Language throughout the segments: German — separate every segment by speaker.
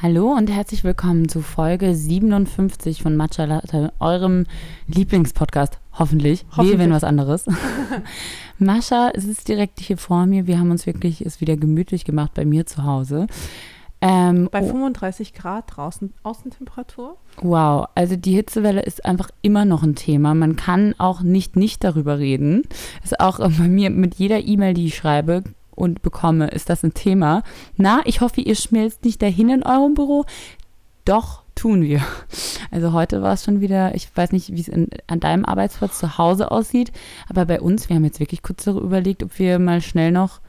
Speaker 1: Hallo und herzlich willkommen zu Folge 57 von Matcha Latte, eurem Lieblingspodcast. Hoffentlich.
Speaker 2: Hoffentlich.
Speaker 1: Wir wenn was anderes. Mascha, es ist direkt hier vor mir. Wir haben uns wirklich es wieder gemütlich gemacht bei mir zu Hause. Ähm,
Speaker 2: Bei
Speaker 1: oh,
Speaker 2: 35 Grad draußen Außentemperatur.
Speaker 1: wow, also die Hitzewelle ist einfach immer noch ein Thema. Man kann auch nicht nicht darüber reden. Ist auch bei mir mit jeder E-Mail, die ich schreibe und bekomme, ist das ein Thema. Na, ich hoffe, ihr schmilzt nicht dahin in eurem Büro. Doch, tun wir. Also heute war es schon wieder, ich weiß nicht, wie es an deinem Arbeitsplatz zu Hause aussieht, aber bei uns, wir haben jetzt wirklich kurz darüber überlegt, ob wir mal schnell noch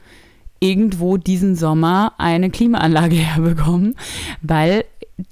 Speaker 1: irgendwo diesen Sommer eine Klimaanlage herbekommen, weil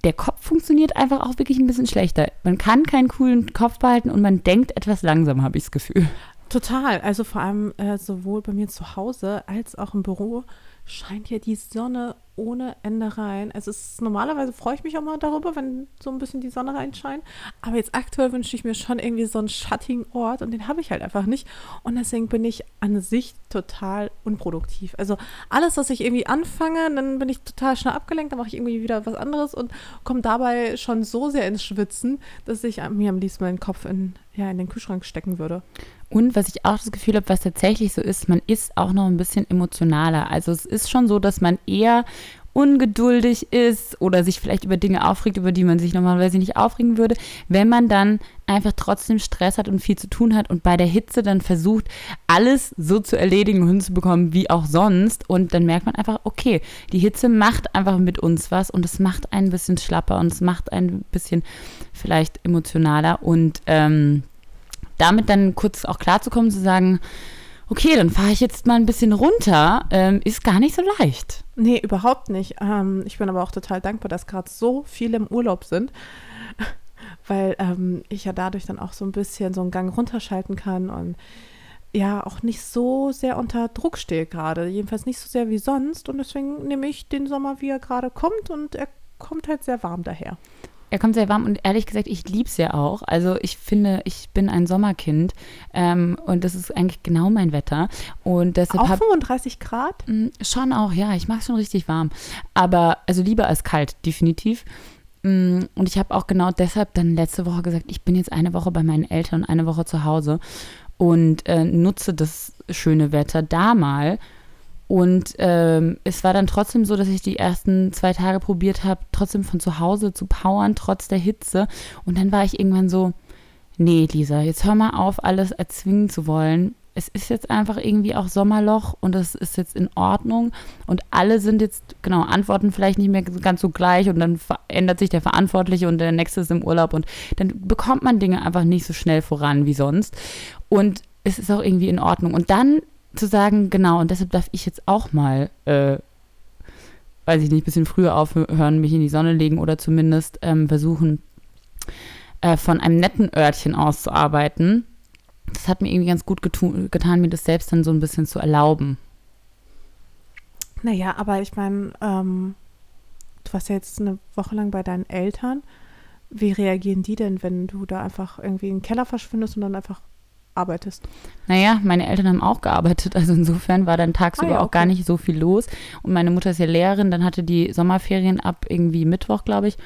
Speaker 1: der Kopf funktioniert einfach auch wirklich ein bisschen schlechter. Man kann keinen coolen Kopf behalten und man denkt etwas langsam, habe ich das Gefühl.
Speaker 2: Total. Also vor allem äh, sowohl bei mir zu Hause als auch im Büro scheint ja die Sonne ohne Ende rein. Also es ist, normalerweise freue ich mich auch mal darüber, wenn so ein bisschen die Sonne reinscheint. Aber jetzt aktuell wünsche ich mir schon irgendwie so einen schattigen Ort und den habe ich halt einfach nicht. Und deswegen bin ich an sich total unproduktiv. Also alles, was ich irgendwie anfange, dann bin ich total schnell abgelenkt, dann mache ich irgendwie wieder was anderes und komme dabei schon so sehr ins Schwitzen, dass ich mir am liebsten meinen Kopf in, ja, in den Kühlschrank stecken würde.
Speaker 1: Und was ich auch das Gefühl habe, was tatsächlich so ist, man ist auch noch ein bisschen emotionaler. Also es ist schon so, dass man eher ungeduldig ist oder sich vielleicht über Dinge aufregt, über die man sich normalerweise nicht aufregen würde, wenn man dann einfach trotzdem Stress hat und viel zu tun hat und bei der Hitze dann versucht, alles so zu erledigen und hinzubekommen wie auch sonst. Und dann merkt man einfach, okay, die Hitze macht einfach mit uns was und es macht ein bisschen schlapper und es macht ein bisschen vielleicht emotionaler und ähm, damit dann kurz auch klarzukommen, zu sagen, okay, dann fahre ich jetzt mal ein bisschen runter, ähm, ist gar nicht so leicht.
Speaker 2: Nee, überhaupt nicht. Ähm, ich bin aber auch total dankbar, dass gerade so viele im Urlaub sind, weil ähm, ich ja dadurch dann auch so ein bisschen so einen Gang runterschalten kann und ja auch nicht so sehr unter Druck stehe gerade. Jedenfalls nicht so sehr wie sonst. Und deswegen nehme ich den Sommer, wie er gerade kommt und er kommt halt sehr warm daher.
Speaker 1: Er kommt sehr warm und ehrlich gesagt, ich liebe es ja auch. Also ich finde, ich bin ein Sommerkind ähm, und das ist eigentlich genau mein Wetter. Und deshalb
Speaker 2: Auch
Speaker 1: habe
Speaker 2: 35 Grad?
Speaker 1: Mm, Schon auch, ja. Ich mag es schon richtig warm. Aber, also lieber als kalt, definitiv. Mm, Und ich habe auch genau deshalb dann letzte Woche gesagt, ich bin jetzt eine Woche bei meinen Eltern und eine Woche zu Hause und äh, nutze das schöne Wetter da mal. Und ähm, es war dann trotzdem so, dass ich die ersten zwei Tage probiert habe, trotzdem von zu Hause zu powern, trotz der Hitze. Und dann war ich irgendwann so, nee, Lisa, jetzt hör mal auf, alles erzwingen zu wollen. Es ist jetzt einfach irgendwie auch Sommerloch und das ist jetzt in Ordnung. Und alle sind jetzt, genau, antworten vielleicht nicht mehr ganz so gleich und dann verändert sich der Verantwortliche und der nächste ist im Urlaub und dann bekommt man Dinge einfach nicht so schnell voran wie sonst. Und es ist auch irgendwie in Ordnung. Und dann zu sagen, genau, und deshalb darf ich jetzt auch mal, äh, weiß ich nicht, ein bisschen früher aufhören, mich in die Sonne legen oder zumindest ähm, versuchen, äh, von einem netten Örtchen aus zu arbeiten. Das hat mir irgendwie ganz gut getan, mir das selbst dann so ein bisschen zu erlauben.
Speaker 2: Naja, aber ich meine, ähm, du warst ja jetzt eine Woche lang bei deinen Eltern. Wie reagieren die denn, wenn du da einfach irgendwie in den Keller verschwindest und dann einfach arbeitest?
Speaker 1: Naja, meine Eltern haben auch gearbeitet, also insofern war dann tagsüber
Speaker 2: Ah ja,
Speaker 1: auch gar
Speaker 2: okay.
Speaker 1: nicht so viel los. Und meine Mutter ist ja Lehrerin, dann hatte die Sommerferien ab irgendwie Mittwoch, glaube ich.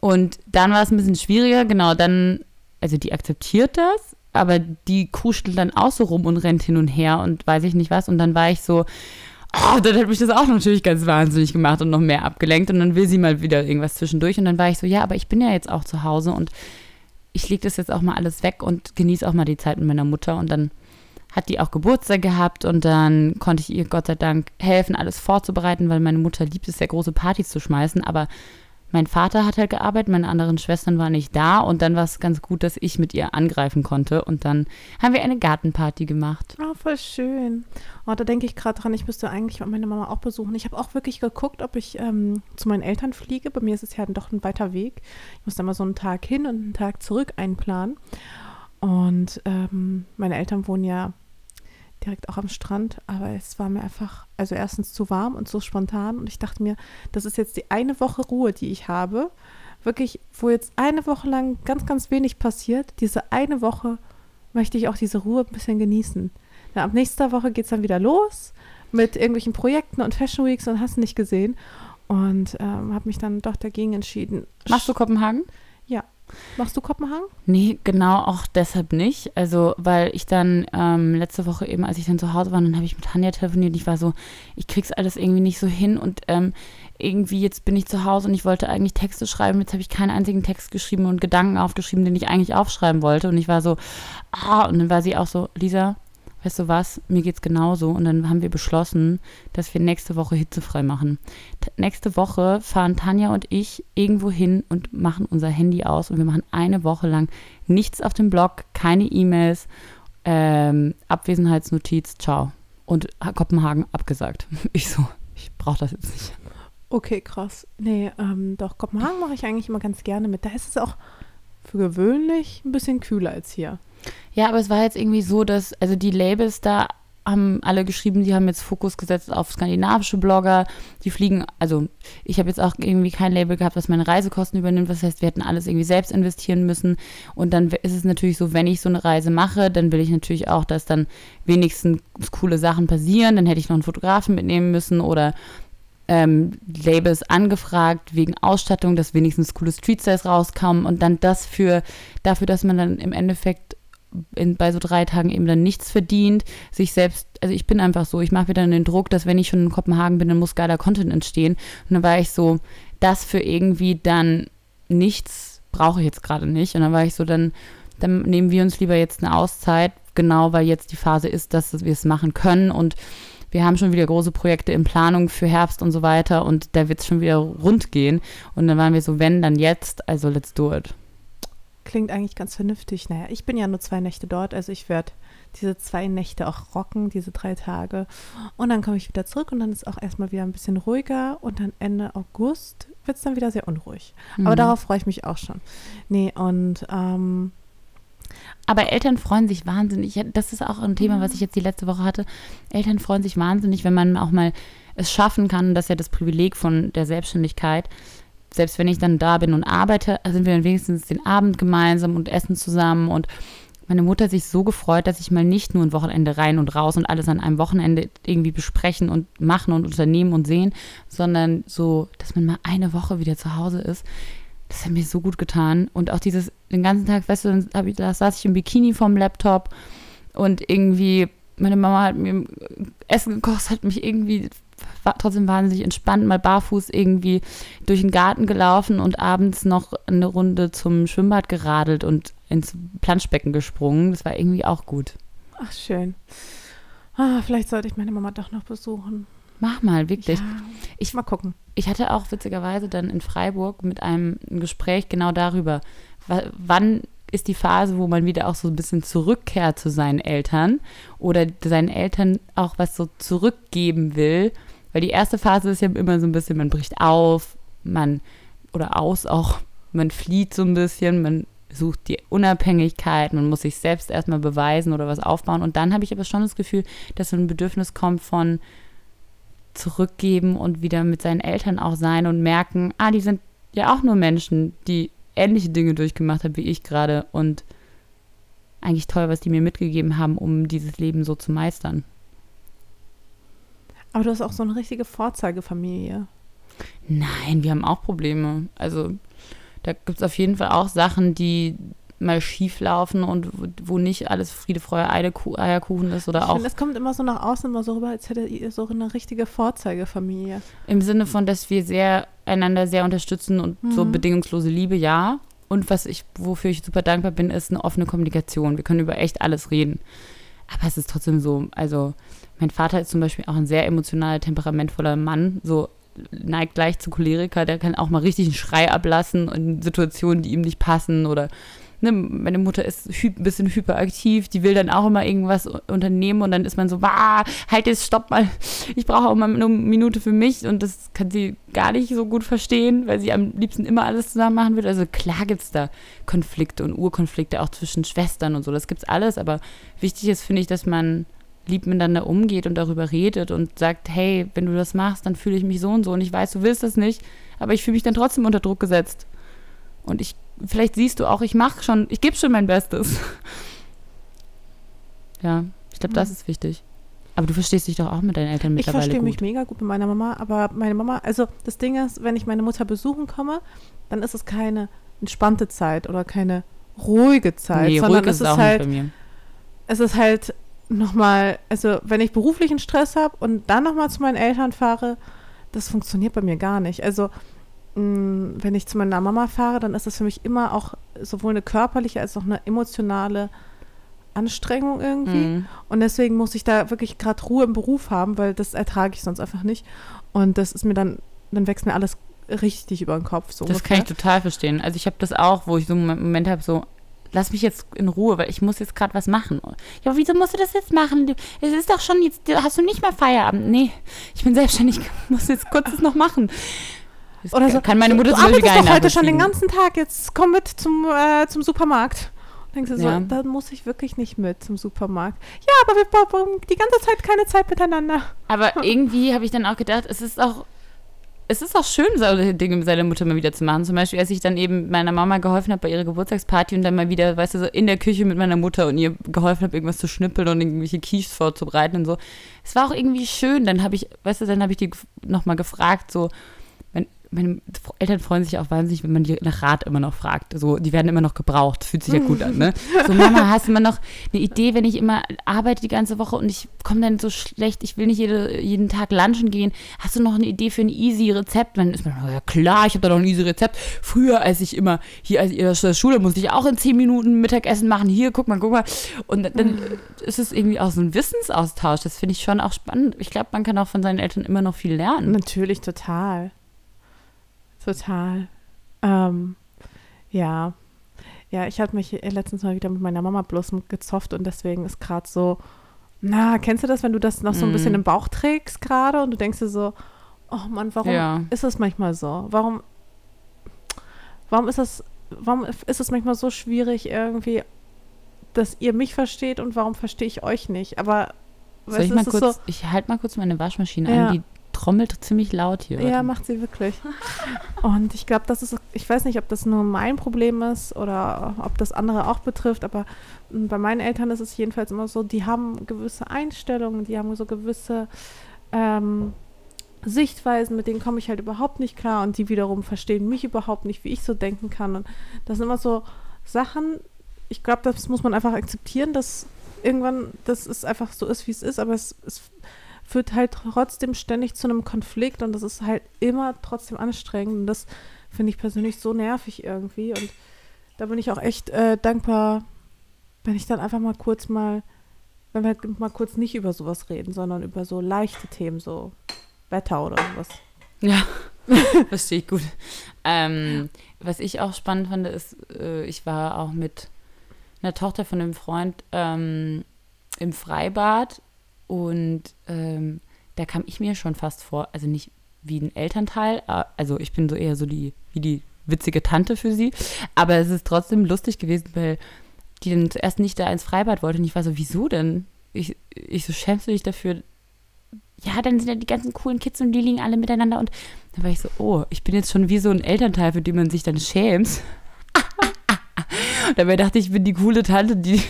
Speaker 1: Und dann war es ein bisschen schwieriger, genau, dann, also die akzeptiert das, aber die kuschelt dann auch so rum und rennt hin und her und weiß ich nicht was. Und dann war ich so, oh, dann hat mich das auch natürlich ganz wahnsinnig gemacht und noch mehr abgelenkt. Und dann will sie mal wieder irgendwas zwischendurch. Und dann war ich so, ja, aber ich bin ja jetzt auch zu Hause und ich lege das jetzt auch mal alles weg und genieße auch mal die Zeit mit meiner Mutter. Und dann hat die auch Geburtstag gehabt und dann konnte ich ihr Gott sei Dank helfen, alles vorzubereiten, weil meine Mutter liebt es sehr, große Partys zu schmeißen. Aber mein Vater hat halt gearbeitet, meine anderen Schwestern waren nicht da und dann war es ganz gut, dass ich mit ihr angreifen konnte. Und dann haben wir eine Gartenparty gemacht.
Speaker 2: Oh, voll schön. Oh, da denke ich gerade dran, ich müsste eigentlich meine Mama auch besuchen. Ich habe auch wirklich geguckt, ob ich ähm, zu meinen Eltern fliege. Bei mir ist es ja doch ein weiter Weg. Ich muss da mal so einen Tag hin und einen Tag zurück einplanen. Und ähm, meine Eltern wohnen ja direkt auch am Strand, aber es war mir einfach, also erstens zu warm und so spontan und ich dachte mir, das ist jetzt die eine Woche Ruhe, die ich habe, wirklich, wo jetzt eine Woche lang ganz, ganz wenig passiert, diese eine Woche möchte ich auch diese Ruhe ein bisschen genießen. Dann ab nächster Woche geht es dann wieder los mit irgendwelchen Projekten und Fashion Weeks und hast nicht gesehen Und ähm, habe mich dann doch dagegen entschieden.
Speaker 1: Machst du Kopenhagen?
Speaker 2: Machst du Kopenhagen?
Speaker 1: Nee, genau auch deshalb nicht. Also, weil ich dann ähm, letzte Woche eben, als ich dann zu Hause war, dann habe ich mit Tanja telefoniert und ich war so, ich krieg's alles irgendwie nicht so hin und ähm, irgendwie jetzt bin ich zu Hause und ich wollte eigentlich Texte schreiben. Jetzt habe ich keinen einzigen Text geschrieben und Gedanken aufgeschrieben, den ich eigentlich aufschreiben wollte. Und ich war so, ah, und dann war sie auch so, Lisa, weißt du was, mir geht's genauso. Und dann haben wir beschlossen, dass wir nächste Woche hitzefrei machen. T nächste Woche fahren Tanja und ich irgendwo hin und machen unser Handy aus und wir machen eine Woche lang nichts auf dem Blog, keine E-Mails, ähm, Abwesenheitsnotiz, ciao. Und Kopenhagen abgesagt. Ich so, ich brauche das jetzt nicht.
Speaker 2: Okay, krass. Nee, ähm, doch, Kopenhagen mache ich eigentlich immer ganz gerne mit. Da ist es auch für gewöhnlich ein bisschen kühler als hier.
Speaker 1: Ja, aber es war jetzt irgendwie so, dass, also die Labels da haben alle geschrieben, die haben jetzt Fokus gesetzt auf skandinavische Blogger. Die fliegen, also ich habe jetzt auch irgendwie kein Label gehabt, was meine Reisekosten übernimmt. Das heißt, wir hätten alles irgendwie selbst investieren müssen. Und dann ist es natürlich so, wenn ich so eine Reise mache, dann will ich natürlich auch, dass dann wenigstens coole Sachen passieren. Dann hätte ich noch einen Fotografen mitnehmen müssen oder ähm, Labels angefragt wegen Ausstattung, dass wenigstens coole Street Styles rauskommen und dann das für dafür, dass man dann im Endeffekt in, bei so drei Tagen eben dann nichts verdient, sich selbst, also ich bin einfach so, ich mache mir dann den Druck, dass wenn ich schon in Kopenhagen bin, dann muss geiler Content entstehen. Und dann war ich so, das für irgendwie dann nichts brauche ich jetzt gerade nicht. Und dann war ich so, dann, dann nehmen wir uns lieber jetzt eine Auszeit, genau weil jetzt die Phase ist, dass wir es machen können und wir haben schon wieder große Projekte in Planung für Herbst und so weiter und da wird es schon wieder rund gehen. Und dann waren wir so, wenn, dann jetzt, also let's do it.
Speaker 2: Klingt eigentlich ganz vernünftig. Naja, ich bin ja nur zwei Nächte dort, also ich werde diese zwei Nächte auch rocken, diese drei Tage. Und dann komme ich wieder zurück und dann ist auch erstmal wieder ein bisschen ruhiger und dann Ende August wird es dann wieder sehr unruhig. Mhm. Aber darauf freue ich mich auch schon. Nee, und ähm,
Speaker 1: aber Eltern freuen sich wahnsinnig. Das ist auch ein Thema, was ich jetzt die letzte Woche hatte. Eltern freuen sich wahnsinnig, wenn man auch mal es schaffen kann. Das ist ja das Privileg von der Selbstständigkeit. Selbst wenn ich dann da bin und arbeite, sind wir dann wenigstens den Abend gemeinsam und essen zusammen. Und meine Mutter hat sich so gefreut, dass ich mal nicht nur ein Wochenende rein und raus und alles an einem Wochenende irgendwie besprechen und machen und unternehmen und sehen, sondern so, dass man mal eine Woche wieder zu Hause ist das hat mir so gut getan. Und auch dieses, den ganzen Tag, weißt du, ich, da saß ich im Bikini vorm Laptop und irgendwie, meine Mama hat mir Essen gekocht, hat mich irgendwie war trotzdem wahnsinnig entspannt, mal barfuß irgendwie durch den Garten gelaufen und abends noch eine Runde zum Schwimmbad geradelt und ins Planschbecken gesprungen. Das war irgendwie auch gut.
Speaker 2: Ach, schön. Ah, vielleicht sollte ich meine Mama doch noch besuchen.
Speaker 1: Mach mal, wirklich. Ja,
Speaker 2: ich mal gucken.
Speaker 1: Ich hatte auch witzigerweise dann in Freiburg mit einem Gespräch genau darüber, wann ist die Phase, wo man wieder auch so ein bisschen zurückkehrt zu seinen Eltern oder seinen Eltern auch was so zurückgeben will. Weil die erste Phase ist ja immer so ein bisschen, man bricht auf, man oder aus auch, man flieht so ein bisschen, man sucht die Unabhängigkeit, man muss sich selbst erstmal beweisen oder was aufbauen. Und dann habe ich aber schon das Gefühl, dass so ein Bedürfnis kommt von, zurückgeben und wieder mit seinen Eltern auch sein und merken, ah, die sind ja auch nur Menschen, die ähnliche Dinge durchgemacht haben wie ich gerade und eigentlich toll, was die mir mitgegeben haben, um dieses Leben so zu meistern.
Speaker 2: Aber du hast auch so eine richtige Vorzeigefamilie.
Speaker 1: Nein, wir haben auch Probleme. Also da gibt es auf jeden Fall auch Sachen, die mal schief laufen und wo nicht alles Friede, Freude, Eierkuchen ist oder
Speaker 2: ich
Speaker 1: auch.
Speaker 2: Finde, das kommt immer so nach außen immer so rüber, als hätte ihr so eine richtige Vorzeigefamilie.
Speaker 1: Im Sinne von, dass wir sehr einander sehr unterstützen und mhm. so bedingungslose Liebe, ja. Und was ich, wofür ich super dankbar bin, ist eine offene Kommunikation. Wir können über echt alles reden. Aber es ist trotzdem so, also mein Vater ist zum Beispiel auch ein sehr emotional temperamentvoller Mann, so neigt gleich zu Choleriker, der kann auch mal richtig einen Schrei ablassen in Situationen, die ihm nicht passen oder ne, meine Mutter ist ein bisschen hyperaktiv, die will dann auch immer irgendwas unternehmen und dann ist man so, wah, halt jetzt, stopp mal, ich brauche auch mal eine Minute für mich. Und das kann sie gar nicht so gut verstehen, weil sie am liebsten immer alles zusammen machen will. Also klar gibt es da Konflikte und Urkonflikte auch zwischen Schwestern und so, das gibt's alles, aber wichtig ist, finde ich, dass man lieb miteinander umgeht und darüber redet und sagt, hey, wenn du das machst, dann fühle ich mich so und so und ich weiß, du willst das nicht, aber ich fühle mich dann trotzdem unter Druck gesetzt. Und ich vielleicht siehst du auch, ich mache schon, ich gebe schon mein Bestes. ja, ich glaube, das ist wichtig. Aber du verstehst dich doch auch mit deinen Eltern
Speaker 2: Ich
Speaker 1: mittlerweile
Speaker 2: verstehe
Speaker 1: gut.
Speaker 2: mich mega gut mit meiner Mama, aber meine Mama, also das Ding ist, wenn ich meine Mutter besuchen komme, dann ist es keine entspannte Zeit oder keine ruhige Zeit,
Speaker 1: nee,
Speaker 2: sondern
Speaker 1: ruhig
Speaker 2: es
Speaker 1: ist es
Speaker 2: ist halt,
Speaker 1: nicht bei mir.
Speaker 2: es ist halt nochmal, also wenn ich beruflichen Stress habe und dann nochmal zu meinen Eltern fahre, das funktioniert bei mir gar nicht. Also mh, wenn ich zu meiner Mama fahre, dann ist das für mich immer auch sowohl eine körperliche als auch eine emotionale Anstrengung irgendwie.
Speaker 1: Mhm.
Speaker 2: Und deswegen muss ich da wirklich gerade Ruhe im Beruf haben, weil das ertrage ich sonst einfach nicht. Und das ist mir dann, dann wächst mir alles richtig über den Kopf. So
Speaker 1: Das kann ich
Speaker 2: ungefähr.
Speaker 1: total verstehen. Also ich habe das auch, wo ich so einen Moment habe, so, lass mich jetzt in Ruhe, weil ich muss jetzt gerade was machen. Ja, wieso musst du das jetzt machen? Es ist doch schon jetzt, hast du nicht mehr Feierabend? Nee, ich bin selbstständig, muss jetzt kurz das noch machen. Das
Speaker 2: Oder so,
Speaker 1: kann meine Mutter zum Beispiel
Speaker 2: arbeitest doch heute schon den ganzen Tag, jetzt komm mit zum, äh, zum Supermarkt. Und denkst du so,
Speaker 1: Ja.
Speaker 2: da muss ich wirklich nicht mit zum Supermarkt. Ja, aber wir brauchen die ganze Zeit keine Zeit miteinander.
Speaker 1: Aber irgendwie habe ich dann auch gedacht, es ist auch, es ist auch schön, solche Dinge mit seiner Mutter mal wieder zu machen. Zum Beispiel, als ich dann eben meiner Mama geholfen habe bei ihrer Geburtstagsparty und dann mal wieder, weißt du, so in der Küche mit meiner Mutter und ihr geholfen habe, irgendwas zu schnippeln und irgendwelche Quiches vorzubereiten und so. Es war auch irgendwie schön. Dann habe ich, weißt du, dann habe ich die nochmal gefragt, so, meine Eltern freuen sich auch wahnsinnig, wenn man die nach Rat immer noch fragt. So, die werden immer noch gebraucht. Fühlt sich ja gut an, ne? So, Mama, hast du immer noch eine Idee, wenn ich immer arbeite die ganze Woche und ich komme dann so schlecht, ich will nicht jede, jeden Tag lunchen gehen. Hast du noch eine Idee für ein easy Rezept? Dann ist man, ja klar, ich habe da noch ein easy Rezept. Früher, als ich immer hier als in der Schule musste ich auch in zehn Minuten Mittagessen machen. Hier, guck mal, guck mal. Und dann, dann ist es irgendwie auch so ein Wissensaustausch. Das finde ich schon auch spannend. Ich glaube, man kann auch von seinen Eltern immer noch viel lernen.
Speaker 2: Natürlich, total. Total. Ähm, ja. Ja, ich hatte mich letztens mal wieder mit meiner Mama bloß gezofft und deswegen ist gerade so, na, kennst du das, wenn du das noch so ein bisschen
Speaker 1: Mhm.
Speaker 2: im Bauch trägst gerade und du denkst dir so, oh Mann, warum
Speaker 1: Ja.
Speaker 2: ist es manchmal so? Warum, warum ist das, warum ist es manchmal so schwierig irgendwie, dass ihr mich versteht und warum verstehe ich euch nicht? Aber
Speaker 1: Soll ich mal kurz,
Speaker 2: so,
Speaker 1: ich halte mal kurz meine Waschmaschine
Speaker 2: Ja.
Speaker 1: an, die trommelt ziemlich laut hier.
Speaker 2: Ja, macht sie wirklich. Und ich glaube, das ist, ich weiß nicht, ob das nur mein Problem ist oder ob das andere auch betrifft, aber m, bei meinen Eltern ist es jedenfalls immer so, die haben gewisse Einstellungen, die haben so gewisse ähm, Sichtweisen, mit denen komme ich halt überhaupt nicht klar und die wiederum verstehen mich überhaupt nicht, wie ich so denken kann. Und das sind immer so Sachen, ich glaube, das muss man einfach akzeptieren, dass irgendwann, dass es einfach so ist, wie es ist, aber es, es führt halt trotzdem ständig zu einem Konflikt und das ist halt immer trotzdem anstrengend und das finde ich persönlich so nervig irgendwie und da bin ich auch echt äh, dankbar, wenn ich dann einfach mal kurz mal, wenn wir halt mal kurz nicht über sowas reden, sondern über so leichte Themen, so Wetter oder sowas.
Speaker 1: Ja, verstehe ich gut. Ähm, was ich auch spannend fand, ist, äh, ich war auch mit einer Tochter von einem Freund ähm, im Freibad und ähm, da kam ich mir schon fast vor, also nicht wie ein Elternteil, also ich bin so eher so die, wie die witzige Tante für sie, aber es ist trotzdem lustig gewesen, weil die dann zuerst nicht da ins Freibad wollte und ich war so, wieso denn? Ich, ich so, schämst du dich dafür, ja, dann sind ja die ganzen coolen Kids und die liegen alle miteinander und da war ich so, oh, ich bin jetzt schon wie so ein Elternteil, für den man sich dann schämt. Dabei dachte ich, ich bin die coole Tante, die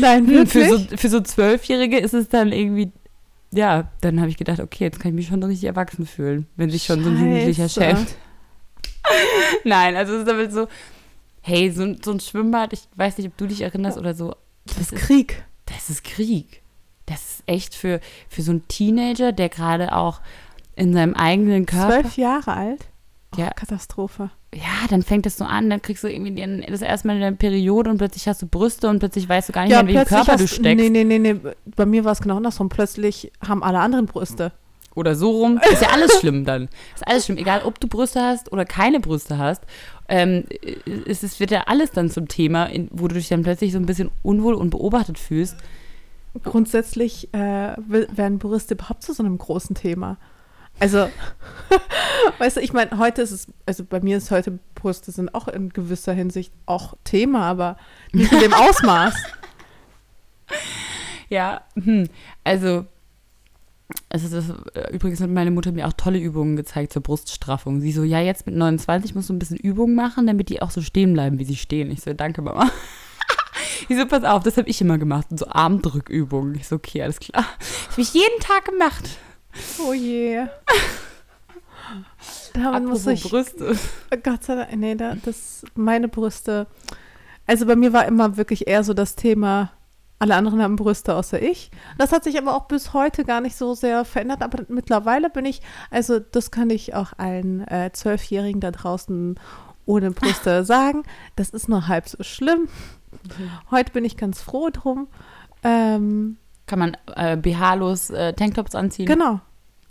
Speaker 2: Nein,
Speaker 1: hm, für so für so Zwölfjährige ist es dann irgendwie, ja, dann habe ich gedacht, okay, jetzt kann ich mich schon richtig erwachsen fühlen, wenn sich schon so ein Jugendlicher schämt. Nein, also es ist damit so, hey, so, ein- so ein Schwimmbad, ich weiß nicht, ob du dich erinnerst oder so,
Speaker 2: das ist Krieg.
Speaker 1: das ist Krieg. Das ist echt für, für so einen Teenager, der gerade auch in seinem eigenen Körper.
Speaker 2: Zwölf Jahre alt? Oh,
Speaker 1: Ja.
Speaker 2: Katastrophe.
Speaker 1: Ja, dann fängt es so an, dann kriegst du irgendwie den, das erste Mal deine Periode und plötzlich hast du Brüste und plötzlich weißt du gar nicht mehr, in welchem Körper du
Speaker 2: hast,
Speaker 1: steckst.
Speaker 2: Nee, nee, nee, nee. Bei mir war es genau andersrum. Plötzlich haben alle anderen Brüste.
Speaker 1: Oder so rum. Ist ja alles schlimm dann. Ist alles schlimm. Egal, ob du Brüste hast oder keine Brüste hast. Ähm, es, es wird ja alles dann zum Thema, in, wo du dich dann plötzlich so ein bisschen unwohl und beobachtet fühlst.
Speaker 2: Grundsätzlich äh, werden Brüste überhaupt zu so einem großen Thema. Also, weißt du, ich meine, heute ist es, also bei mir ist heute Brüste sind auch in gewisser Hinsicht auch Thema, aber nicht in dem Ausmaß.
Speaker 1: Ja, hm. also, es ist das, äh, übrigens hat meine Mutter mir auch tolle Übungen gezeigt zur Bruststraffung. Sie so, ja, jetzt mit 29 musst du ein bisschen Übungen machen, damit die auch so stehen bleiben, wie sie stehen. Ich so, danke, Mama. Ich so, pass auf, das habe ich immer gemacht. So Armdrückübungen. Ich so, okay, alles klar. Das habe ich jeden Tag gemacht.
Speaker 2: Oh je. Damit muss ich.
Speaker 1: Brüste.
Speaker 2: Gott sei Dank, nee, da, das, meine Brüste. Also bei mir war immer wirklich eher so das Thema, alle anderen haben Brüste außer ich. Das hat sich aber auch bis heute gar nicht so sehr verändert. Aber mittlerweile bin ich, also das kann ich auch allen äh, Zwölfjährigen da draußen ohne Brüste sagen. Das ist nur halb so schlimm. Heute bin ich ganz froh drum. Ähm,
Speaker 1: Kann man äh, BH-los äh, Tanktops anziehen?
Speaker 2: genau.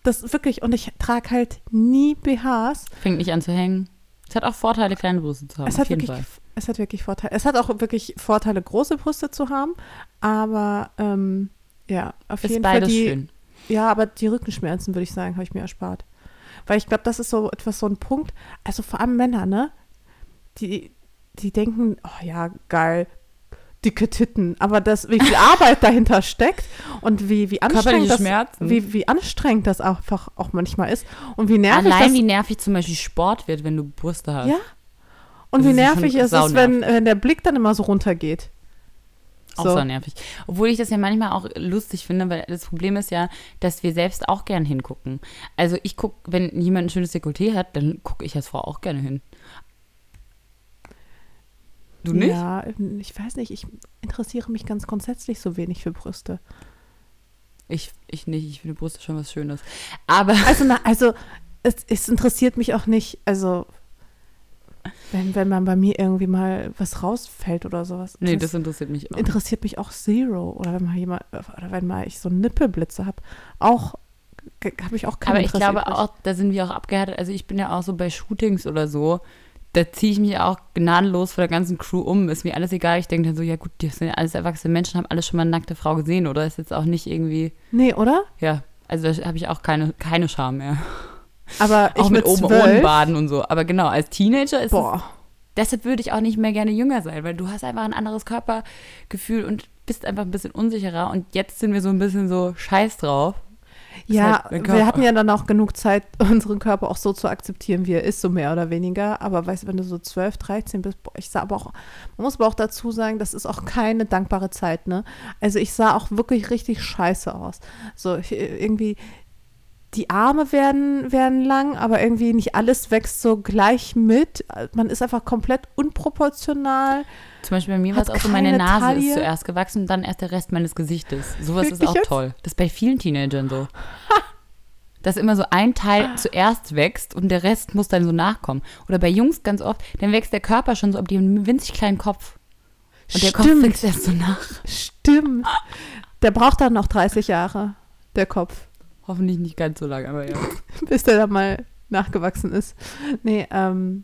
Speaker 2: Das ist wirklich, und ich trage halt nie BHs.
Speaker 1: Fängt nicht an zu hängen. Es hat auch Vorteile, kleine Brüste zu haben.
Speaker 2: Es
Speaker 1: auf
Speaker 2: hat,
Speaker 1: jeden
Speaker 2: wirklich,
Speaker 1: Fall.
Speaker 2: es hat wirklich Vorteile. Es hat auch wirklich Vorteile, große Brüste zu haben. Aber ähm, ja, auf
Speaker 1: Ist
Speaker 2: jeden Fall
Speaker 1: beides
Speaker 2: die.
Speaker 1: schön.
Speaker 2: Ja, aber die Rückenschmerzen, würde ich sagen, habe ich mir erspart. Weil ich glaube, das ist so etwas, so ein Punkt. Also vor allem Männer, ne? Die, die denken, oh ja, geil, dicke Titten. Aber das, wie viel Arbeit dahinter steckt und wie, wie anstrengend das,
Speaker 1: Schmerzen.
Speaker 2: wie, wie anstrengend das einfach auch manchmal ist. Und wie nervig
Speaker 1: Allein
Speaker 2: das
Speaker 1: wie nervig zum Beispiel Sport wird, wenn du Brüste hast.
Speaker 2: Ja. Und
Speaker 1: Das
Speaker 2: wie nervig ist es, wenn, wenn der Blick dann immer so runtergeht.
Speaker 1: Auch
Speaker 2: So.
Speaker 1: so nervig. Obwohl ich das ja manchmal auch lustig finde, weil das Problem ist ja, dass wir selbst auch gern hingucken. Also ich gucke, wenn jemand ein schönes Dekolleté hat, dann gucke ich als Frau auch gerne hin. Du nicht?
Speaker 2: Ja, ich weiß nicht, ich interessiere mich ganz grundsätzlich so wenig für Brüste.
Speaker 1: Ich, ich nicht, ich finde Brüste schon was Schönes. Aber
Speaker 2: Also, na, also es, es interessiert mich auch nicht, also wenn, wenn man bei mir irgendwie mal was rausfällt oder sowas.
Speaker 1: nee, das interessiert mich auch.
Speaker 2: interessiert mich auch Zero. Oder wenn mal jemand, oder wenn mal ich so Nippelblitze habe, auch habe ich auch keine
Speaker 1: Aber ich glaube
Speaker 2: übrig.
Speaker 1: auch, da sind wir auch abgehärtet. Also ich bin ja auch so bei Shootings oder so, da ziehe ich mich auch gnadenlos vor der ganzen Crew um. Ist mir alles egal. Ich denke dann so, ja gut, das sind ja alles erwachsene Menschen, haben alle schon mal eine nackte Frau gesehen, oder? Ist jetzt auch nicht irgendwie,
Speaker 2: Nee, oder?
Speaker 1: ja, also da habe ich auch keine, keine Scham mehr.
Speaker 2: Aber ich
Speaker 1: auch mit oben
Speaker 2: zwölf,
Speaker 1: ohne Baden und so. Aber genau, als Teenager ist es,
Speaker 2: Boah.
Speaker 1: deshalb würde ich auch nicht mehr gerne jünger sein, weil du hast einfach ein anderes Körpergefühl und bist einfach ein bisschen unsicherer. Und jetzt sind wir so ein bisschen so scheiß drauf.
Speaker 2: Ja,
Speaker 1: halt
Speaker 2: wir hatten ja dann auch genug Zeit, unseren Körper auch so zu akzeptieren, wie er ist, so mehr oder weniger. Aber weißt du, wenn du so 12, 13 bist, boah, ich sah aber auch, man muss aber auch dazu sagen, das ist auch keine dankbare Zeit, ne? Also ich sah auch wirklich richtig scheiße aus. So ich, irgendwie, die Arme werden, werden lang, aber irgendwie nicht alles wächst so gleich mit. Man ist einfach komplett unproportional.
Speaker 1: Zum Beispiel bei mir war es auch so, meine Nase
Speaker 2: Taille.
Speaker 1: ist zuerst gewachsen und dann erst der Rest meines Gesichtes. Sowas ist
Speaker 2: Wirklich
Speaker 1: auch
Speaker 2: jetzt?
Speaker 1: toll. Das ist bei vielen Teenagern so. Dass immer so ein Teil zuerst wächst und der Rest muss dann so nachkommen. Oder bei Jungs ganz oft, dann wächst der Körper schon so, ab einen winzig kleinen Kopf. Und der Kopf
Speaker 2: Stimmt.
Speaker 1: wächst erst so nach.
Speaker 2: Stimmt. Der braucht dann noch 30 Jahre, der Kopf.
Speaker 1: Hoffentlich nicht ganz so lang, aber ja.
Speaker 2: bis der da mal nachgewachsen ist. Nee, ähm,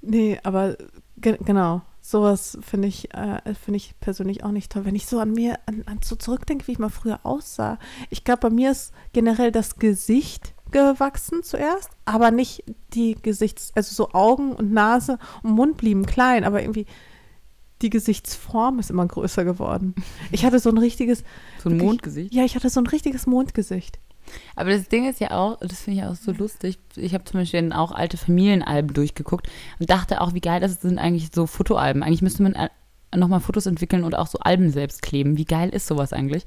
Speaker 2: nee, aber ge genau, sowas finde ich, äh, finde ich persönlich auch nicht toll. Wenn ich so an mir, an, an so zurückdenke, wie ich mal früher aussah. Ich glaube, bei mir ist generell das Gesicht gewachsen zuerst, aber nicht die Gesichts-, also so Augen und Nase und Mund blieben klein, aber irgendwie die Gesichtsform ist immer größer geworden. Ich hatte so ein richtiges,
Speaker 1: So ein? Mondgesicht.
Speaker 2: ja, ich hatte so ein richtiges Mondgesicht.
Speaker 1: Aber das Ding ist ja auch, das finde ich auch so lustig. Ich habe zum Beispiel dann auch alte Familienalben durchgeguckt und dachte auch, wie geil das sind eigentlich so Fotoalben. Eigentlich müsste man äh, nochmal Fotos entwickeln und auch so Alben selbst kleben. Wie geil ist sowas eigentlich?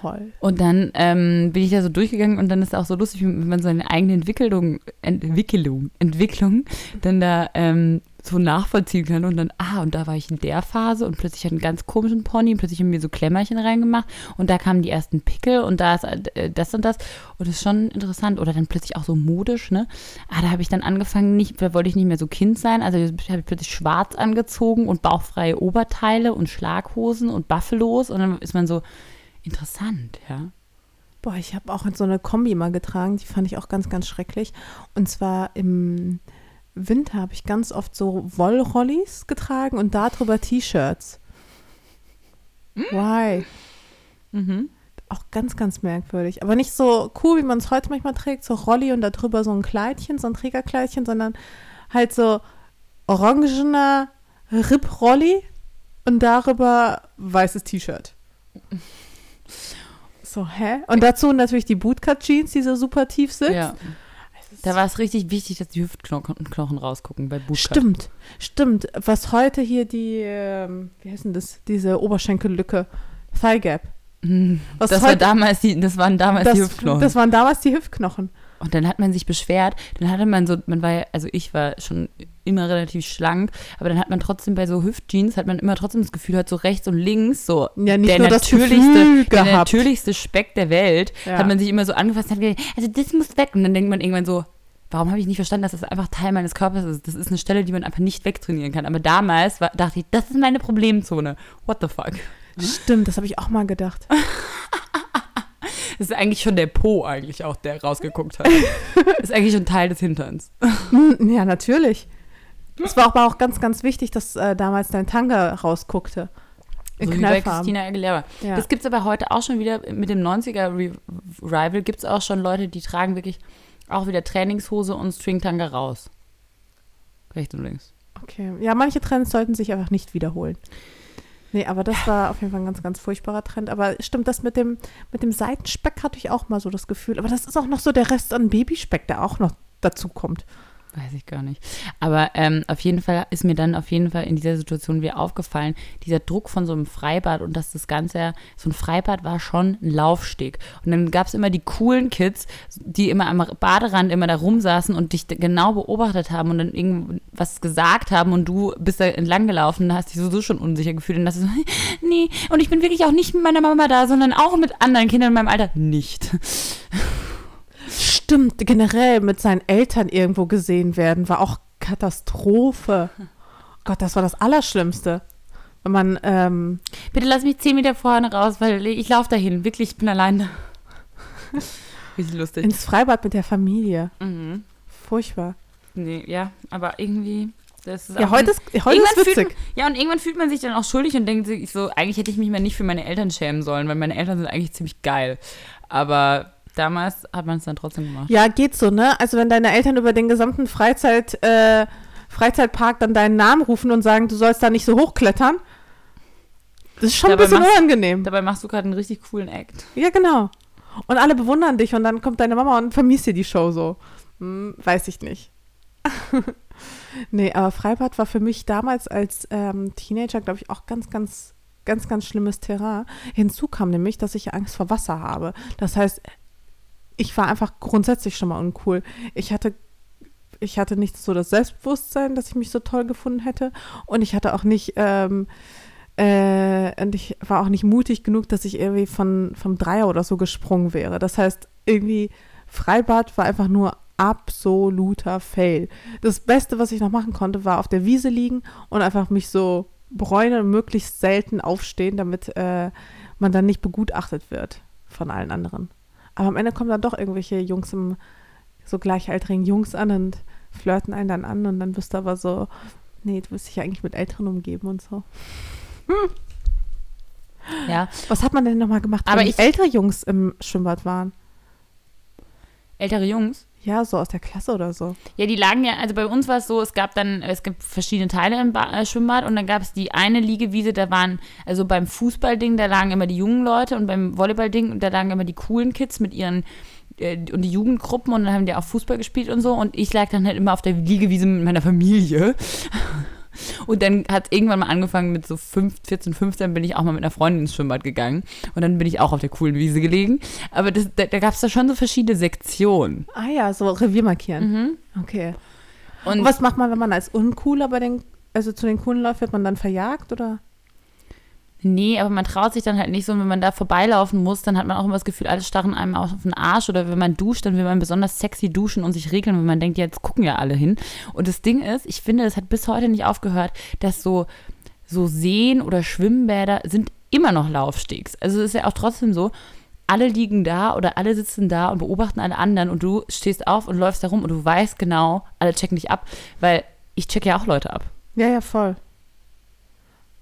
Speaker 2: Voll.
Speaker 1: Und dann ähm, bin ich da so durchgegangen und dann ist auch so lustig, wenn man seine eigene Entwicklung, Entwicklung, Entwicklung dann da ähm, so nachvollziehen kann und dann, ah, und da war ich in der Phase und plötzlich hat einen ganz komischen Pony und plötzlich haben wir so Klemmerchen reingemacht und da kamen die ersten Pickel und da ist äh, das und das und das ist schon interessant oder dann plötzlich auch so modisch, ne? Ah, da habe ich dann angefangen, nicht, da wollte ich nicht mehr so Kind sein, also habe ich plötzlich schwarz angezogen und bauchfreie Oberteile und Schlaghosen und Buffalos und dann ist man so, interessant, ja.
Speaker 2: Boah, ich habe auch so eine Kombi mal getragen, die fand ich auch ganz, ganz schrecklich. Und zwar im Winter habe ich ganz oft so Wollrollis getragen und darüber T-Shirts. Why?
Speaker 1: Mhm.
Speaker 2: Auch ganz, ganz merkwürdig. Aber nicht so cool, wie man es heute manchmal trägt, so Rolli und darüber so ein Kleidchen, so ein Trägerkleidchen, sondern halt so orangener Rip-Rolli und darüber weißes T-Shirt. So, hä? Und dazu natürlich die Bootcut-Jeans, die so super tief sind.
Speaker 1: Ja. Da war es richtig wichtig, dass die Hüftknochen Knochen rausgucken bei Bootcut.
Speaker 2: Stimmt, stimmt. Was heute hier die, ähm, wie heißt denn das, diese Oberschenkellücke, Thigh Gap.
Speaker 1: Hm,
Speaker 2: Was
Speaker 1: Das, war
Speaker 2: heute-
Speaker 1: damals die, das waren damals
Speaker 2: Das,
Speaker 1: die Hüftknochen.
Speaker 2: das waren damals die Hüftknochen.
Speaker 1: Und dann hat man sich beschwert, dann hatte man so, man war also ich war schon immer relativ schlank, aber dann hat man trotzdem bei so Hüftjeans, hat man immer trotzdem das Gefühl, hat so rechts und links so
Speaker 2: Ja, nicht
Speaker 1: der
Speaker 2: nur das
Speaker 1: natürlichste, der natürlichste Speck der Welt,
Speaker 2: Ja.
Speaker 1: hat man sich immer so angefasst und hat gesagt, also das muss weg. Und dann denkt man irgendwann so, warum habe ich nicht verstanden, dass das einfach Teil meines Körpers ist? Das ist eine Stelle, die man einfach nicht wegtrainieren kann. Aber damals war, dachte ich, das ist meine Problemzone. What the fuck?
Speaker 2: Stimmt, das habe ich auch mal gedacht.
Speaker 1: Das ist eigentlich schon der Po eigentlich auch, der rausgeguckt hat. ist eigentlich schon Teil des Hinterns.
Speaker 2: Ja, natürlich. Es war aber auch ganz, ganz wichtig, dass äh, damals dein Tanga rausguckte. In
Speaker 1: so wie bei. Christina Aguilera.
Speaker 2: Ja.
Speaker 1: Das gibt es aber heute auch schon wieder, mit dem 90er Re Revival gibt es auch schon Leute, die tragen wirklich auch wieder Trainingshose und Stringtanga raus. Rechts und links.
Speaker 2: Okay. Ja, manche Trends sollten sich einfach nicht wiederholen. Nee, aber das war auf jeden Fall ein ganz, ganz furchtbarer Trend. Aber stimmt, das mit dem, mit dem Seitenspeck hatte ich auch mal so das Gefühl. Aber das ist auch noch so der Rest an Babyspeck, der auch noch dazu kommt.
Speaker 1: Weiß ich gar nicht. Aber ähm, auf jeden Fall ist mir dann auf jeden Fall in dieser Situation wieder aufgefallen, dieser Druck von so einem Freibad und dass das Ganze, so ein Freibad war schon ein Laufsteg. Und dann gab es immer die coolen Kids, die immer am Baderand immer da rumsaßen und dich genau beobachtet haben und dann irgendwas gesagt haben und du bist da entlang gelaufen und hast dich sowieso schon unsicher gefühlt und das ist so, nee, und ich bin wirklich auch nicht mit meiner Mama da, sondern auch mit anderen Kindern in meinem Alter. Nicht.
Speaker 2: Stimmt, generell mit seinen Eltern irgendwo gesehen werden, war auch Katastrophe. Gott, das war das Allerschlimmste. Wenn man, ähm,
Speaker 1: Bitte lass mich zehn Meter vorne raus, weil ich laufe dahin. Wirklich, ich bin allein da. Richtig lustig.
Speaker 2: ins Freibad mit der Familie.
Speaker 1: Mhm.
Speaker 2: Furchtbar.
Speaker 1: Nee, ja, aber irgendwie. Das ist
Speaker 2: Ja, heute ist, heute ist witzig.
Speaker 1: ja, und irgendwann fühlt man sich dann auch schuldig und denkt sich so, eigentlich hätte ich mich mal nicht für meine Eltern schämen sollen, weil meine Eltern sind eigentlich ziemlich geil. Aber damals hat man es dann trotzdem gemacht.
Speaker 2: Ja, geht so, ne? Also wenn deine Eltern über den gesamten Freizeit, äh, Freizeitpark dann deinen Namen rufen und sagen, du sollst da nicht so hochklettern, das ist schon
Speaker 1: Dabei
Speaker 2: ein bisschen
Speaker 1: machst-
Speaker 2: unangenehm.
Speaker 1: Dabei machst du gerade einen richtig coolen Act.
Speaker 2: Ja, genau. Und alle bewundern dich und dann kommt deine Mama und vermisst dir die Show so. Hm, weiß ich nicht. nee, aber Freibad war für mich damals als ähm, Teenager, glaube ich, auch ganz, ganz, ganz, ganz schlimmes Terrain. Hinzu kam nämlich, dass ich Angst vor Wasser habe. Das heißt, ich war einfach grundsätzlich schon mal uncool. Ich hatte ich hatte nicht so das Selbstbewusstsein, dass ich mich so toll gefunden hätte. Und ich hatte auch nicht, ähm, äh, und ich war auch nicht mutig genug, dass ich irgendwie von, vom Dreier oder so gesprungen wäre. Das heißt, irgendwie Freibad war einfach nur absoluter Fail. Das Beste, was ich noch machen konnte, war auf der Wiese liegen und einfach mich so bräunen und möglichst selten aufstehen, damit äh, man dann nicht begutachtet wird von allen anderen. Aber am Ende kommen dann doch irgendwelche Jungs im, so gleichaltrigen Jungs an und flirten einen dann an und dann bist du aber so, nee, du willst dich ja eigentlich mit Älteren umgeben und so.
Speaker 1: Ja.
Speaker 2: Was hat man denn nochmal gemacht,
Speaker 1: Aber
Speaker 2: wenn
Speaker 1: ich-
Speaker 2: ältere Jungs im Schwimmbad waren?
Speaker 1: Ältere Jungs.
Speaker 2: Ja, so aus der Klasse oder so.
Speaker 1: Ja, die lagen ja, also bei uns war es so, es gab dann, es gibt verschiedene Teile im ba äh, Schwimmbad und dann gab es die eine Liegewiese, da waren, also beim Fußballding, da lagen immer die jungen Leute und beim Volleyballding, da lagen immer die coolen Kids mit ihren äh, und die Jugendgruppen und dann haben die auch Fußball gespielt und so und ich lag dann halt immer auf der Liegewiese mit meiner Familie. Und dann hat es irgendwann mal angefangen mit so 5, 14, 15 bin ich auch mal mit einer Freundin ins Schwimmbad gegangen und dann bin ich auch auf der coolen Wiese gelegen. Aber das, da, da gab es da schon so verschiedene Sektionen.
Speaker 2: Ah ja, so Revier markieren. Okay. Und
Speaker 1: Und
Speaker 2: was macht man, wenn man als uncooler bei den, also zu den Coolen läuft, wird man dann verjagt oder?
Speaker 1: Nee, aber man traut sich dann halt nicht so, und wenn man da vorbeilaufen muss, dann hat man auch immer das Gefühl, alle starren einem auf den Arsch oder wenn man duscht, dann will man besonders sexy duschen und sich regeln, wenn man denkt, jetzt gucken ja alle hin. Und das Ding ist, ich finde, das hat bis heute nicht aufgehört, dass so, so Seen oder Schwimmbäder sind immer noch Laufstegs. Also es ist ja auch trotzdem so, alle liegen da oder alle sitzen da und beobachten alle anderen und du stehst auf und läufst da rum und du weißt genau, alle checken dich ab, weil ich check ja auch Leute ab.
Speaker 2: Ja, ja, voll.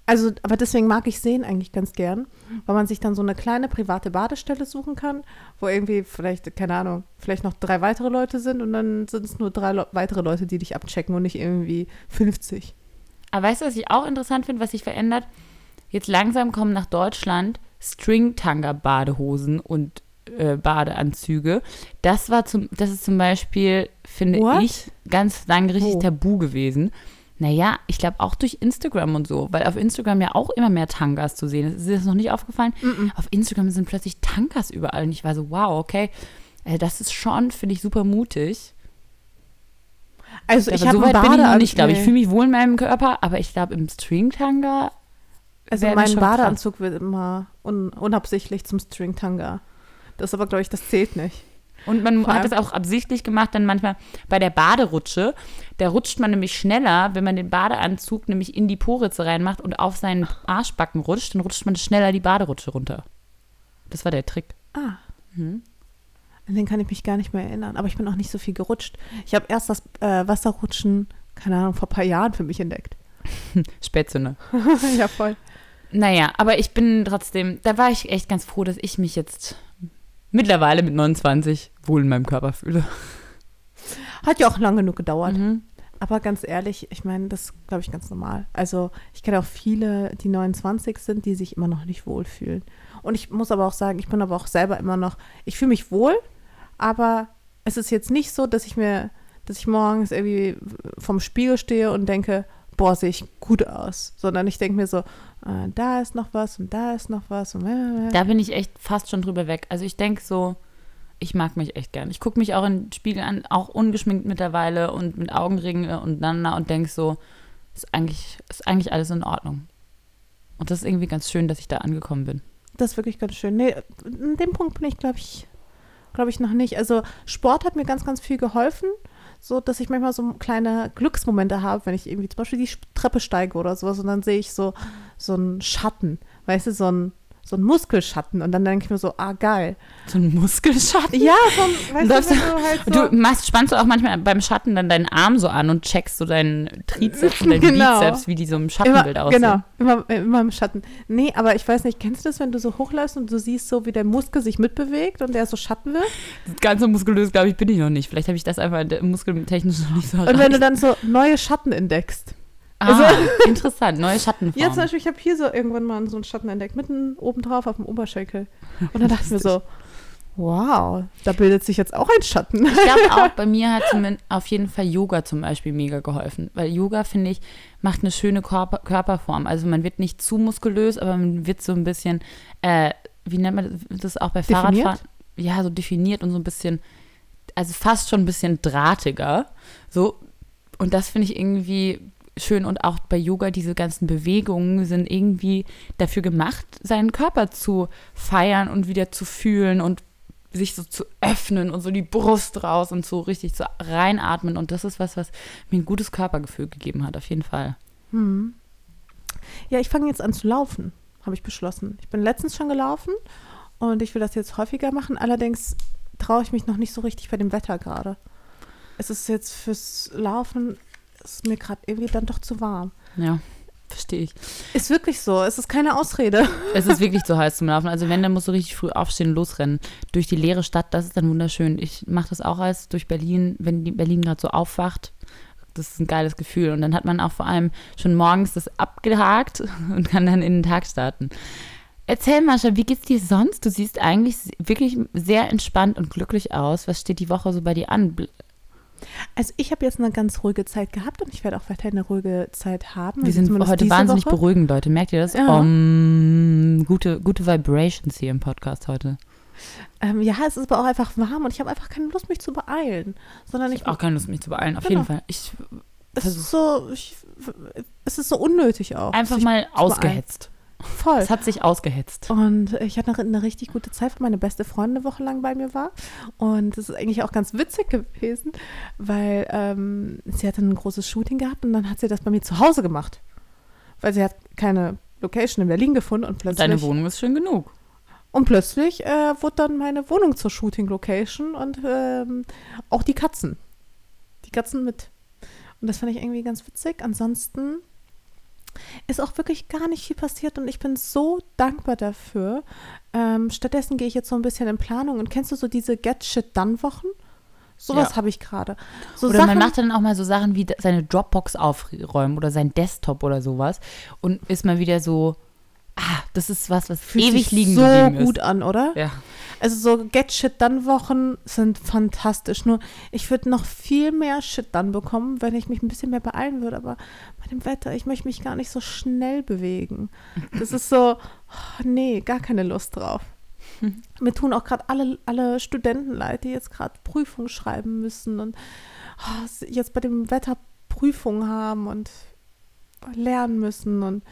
Speaker 2: Also, aber deswegen mag ich Seen eigentlich ganz gern, weil man sich dann so eine kleine private Badestelle suchen kann, wo irgendwie vielleicht, keine Ahnung, vielleicht noch drei weitere Leute sind und dann sind es nur drei Le weitere Leute, die dich abchecken und nicht irgendwie 50.
Speaker 1: Aber weißt du, was ich auch interessant finde, was sich verändert? Jetzt langsam kommen nach Deutschland String-Tanga-Badehosen und äh, Badeanzüge. Das war zum, das ist zum Beispiel, finde
Speaker 2: What?
Speaker 1: ich, ganz lange richtig
Speaker 2: Wo?
Speaker 1: tabu gewesen. Naja, ich glaube auch durch Instagram und so, weil auf Instagram ja auch immer mehr Tangas zu sehen ist. Ist dir das noch nicht aufgefallen? Auf Instagram sind plötzlich Tangas überall und ich war so, wow, okay, äh, das ist schon, finde ich, super mutig.
Speaker 2: Also ich habe
Speaker 1: so weit bin ich noch
Speaker 2: Badeanzug.
Speaker 1: nicht, glaube ich. Ich fühle mich wohl in meinem Körper, aber ich glaube, im String-Tanga
Speaker 2: Also mein
Speaker 1: schon krass.
Speaker 2: Badeanzug wird immer un unabsichtlich zum String-Tanga. Das aber, glaube ich, das zählt nicht.
Speaker 1: Und man hat es auch absichtlich gemacht, dann manchmal bei der Baderutsche. Da rutscht man nämlich schneller, wenn man den Badeanzug nämlich in die Poritze reinmacht und auf seinen Arschbacken rutscht, dann rutscht man schneller die Baderutsche runter. Das war der Trick.
Speaker 2: Ah.
Speaker 1: Mhm.
Speaker 2: An den kann ich mich gar nicht mehr erinnern. Aber ich bin auch nicht so viel gerutscht. Ich habe erst das äh, Wasserrutschen, keine Ahnung, vor ein paar Jahren für mich entdeckt.
Speaker 1: Spätzünder.
Speaker 2: ja, voll.
Speaker 1: Naja, aber ich bin trotzdem, da war ich echt ganz froh, dass ich mich jetzt mittlerweile mit 29 wohl in meinem Körper fühle.
Speaker 2: Hat ja auch lang genug gedauert.
Speaker 1: Mhm.
Speaker 2: Aber ganz ehrlich, ich meine, das ist, glaube ich, ganz normal. Also ich kenne auch viele, die 29 sind, die sich immer noch nicht wohlfühlen. Und ich muss aber auch sagen, ich bin aber auch selber immer noch, ich fühle mich wohl, aber es ist jetzt nicht so, dass ich mir, dass ich morgens irgendwie vom Spiegel stehe und denke, boah, sehe ich gut aus. Sondern ich denke mir so, äh, da ist noch was und da ist noch was. Und äh,
Speaker 1: Da bin ich echt fast schon drüber weg. Also ich denke so, ich mag mich echt gern. Ich gucke mich auch in Spiegel an, auch ungeschminkt mittlerweile und mit Augenringen und dann und denke so, ist eigentlich, ist eigentlich alles in Ordnung. Und das ist irgendwie ganz schön, dass ich da angekommen bin.
Speaker 2: Das ist wirklich ganz schön. Nee, an dem Punkt bin ich, glaube ich, glaube ich, noch nicht. Also Sport hat mir ganz, ganz viel geholfen, so dass ich manchmal so kleine Glücksmomente habe, wenn ich irgendwie zum Beispiel die Treppe steige oder sowas und dann sehe ich so, so einen Schatten, weißt du, so ein so ein Muskelschatten und dann denke ich mir so, ah, geil.
Speaker 1: So ein Muskelschatten.
Speaker 2: Ja, so ein, weißt du,
Speaker 1: du-
Speaker 2: halt so,
Speaker 1: Du machst, spannst du auch manchmal beim Schatten dann deinen Arm so an und checkst so deinen Trizeps und deinen
Speaker 2: Genau.
Speaker 1: Bizeps, wie die so im Schattenbild
Speaker 2: immer,
Speaker 1: aussehen.
Speaker 2: genau, immer, immer im Schatten. Nee, aber ich weiß nicht, kennst du das, wenn du so hochläufst und du siehst so, wie der Muskel sich mitbewegt und der so Schatten wird?
Speaker 1: Ganz so muskulös, glaube ich, bin ich noch nicht. Vielleicht habe ich das einfach muskeltechnisch noch nicht so
Speaker 2: Und wenn du dann so neue Schatten entdeckst.
Speaker 1: Ah, interessant, neue Schattenformen.
Speaker 2: Ja, zum Beispiel, ich habe hier so irgendwann mal so einen Schatten entdeckt, mitten oben drauf auf dem Oberschenkel. Und dann dachte ich mir so, wow, da bildet sich jetzt auch ein Schatten.
Speaker 1: Ich glaube auch, bei mir hat auf jeden Fall Yoga zum Beispiel mega geholfen. Weil Yoga, finde ich, macht eine schöne Körper Körperform. Also man wird nicht zu muskulös, aber man wird so ein bisschen, äh, wie nennt man das, das auch bei
Speaker 2: Definiert?
Speaker 1: Fahrradfahren? Ja, so definiert und so ein bisschen, also fast schon ein bisschen drahtiger. So. Und das finde ich irgendwie schön. Und auch bei Yoga, diese ganzen Bewegungen sind irgendwie dafür gemacht, seinen Körper zu feiern und wieder zu fühlen und sich so zu öffnen und so die Brust raus und so richtig zu reinatmen. Und das ist was, was mir ein gutes Körpergefühl gegeben hat, auf jeden Fall.
Speaker 2: Hm. Ja, ich fange jetzt an zu laufen, habe ich beschlossen. Ich bin letztens schon gelaufen und ich will das jetzt häufiger machen. Allerdings traue ich mich noch nicht so richtig bei dem Wetter gerade. Es ist jetzt fürs Laufen, ist mir gerade irgendwie dann doch zu warm.
Speaker 1: Ja, verstehe ich.
Speaker 2: Ist wirklich so, es ist keine Ausrede.
Speaker 1: Es ist wirklich zu heiß zum Laufen. Also wenn, dann musst du richtig früh aufstehen und losrennen. Durch die leere Stadt, das ist dann wunderschön. Ich mache das auch als durch Berlin, wenn die Berlin gerade so aufwacht. Das ist ein geiles Gefühl. Und dann hat man auch vor allem schon morgens das abgehakt und kann dann in den Tag starten. Erzähl, Mascha, wie geht's dir sonst? Du siehst eigentlich wirklich sehr entspannt und glücklich aus. Was steht die Woche so bei dir an?
Speaker 2: Also ich habe jetzt eine ganz ruhige Zeit gehabt und ich werde auch weiterhin eine ruhige Zeit haben.
Speaker 1: Wir
Speaker 2: Also
Speaker 1: sind heute wahnsinnig
Speaker 2: Woche.
Speaker 1: beruhigend, Leute. Merkt ihr das?
Speaker 2: Ja.
Speaker 1: Um, gute, gute Vibrations hier im Podcast heute.
Speaker 2: Ähm, ja, es ist aber auch einfach warm und ich habe einfach keine Lust, mich zu beeilen. Sondern
Speaker 1: Ich
Speaker 2: ich,
Speaker 1: habe auch keine Lust, mich zu beeilen. Auf
Speaker 2: Genau.
Speaker 1: jeden Fall. Ich
Speaker 2: es ist so, ich, es ist so unnötig auch.
Speaker 1: einfach mal
Speaker 2: beeilen. Voll.
Speaker 1: Es hat sich ausgehetzt.
Speaker 2: Und ich hatte eine, eine richtig gute Zeit, weil meine beste Freundin eine Woche lang bei mir war. Und das ist eigentlich auch ganz witzig gewesen, weil ähm, sie hatte ein großes Shooting gehabt und dann hat sie das bei mir zu Hause gemacht. Weil sie hat keine Location in Berlin gefunden und plötzlich,
Speaker 1: Deine Wohnung ist schön genug.
Speaker 2: und plötzlich äh, wurde dann meine Wohnung zur Shooting-Location und ähm, auch die Katzen. Die Katzen mit. Und das fand ich irgendwie ganz witzig. Ansonsten ist auch wirklich gar nicht viel passiert und ich bin so dankbar dafür. Ähm, stattdessen gehe ich jetzt so ein bisschen in Planung. Und kennst du so diese Get Shit Done Wochen? Sowas
Speaker 1: Ja.
Speaker 2: habe ich gerade. So
Speaker 1: Oder
Speaker 2: Sachen,
Speaker 1: man macht dann auch mal so Sachen wie seine Dropbox aufräumen oder sein Desktop oder sowas und ist mal wieder so ah, das ist was, was
Speaker 2: Fühlt
Speaker 1: ewig
Speaker 2: sich
Speaker 1: liegen
Speaker 2: so
Speaker 1: geblieben
Speaker 2: gut
Speaker 1: ist.
Speaker 2: an, oder?
Speaker 1: Ja.
Speaker 2: Also so Get Shit Done Wochen sind fantastisch. Nur ich würde noch viel mehr Shit Done bekommen, wenn ich mich ein bisschen mehr beeilen würde. Aber bei dem Wetter, ich möchte mich gar nicht so schnell bewegen. Das ist so, oh, nee, gar keine Lust drauf. Mir tun auch gerade alle, alle Studenten leid, die jetzt gerade Prüfungen schreiben müssen und oh, jetzt bei dem Wetter Prüfungen haben und lernen müssen und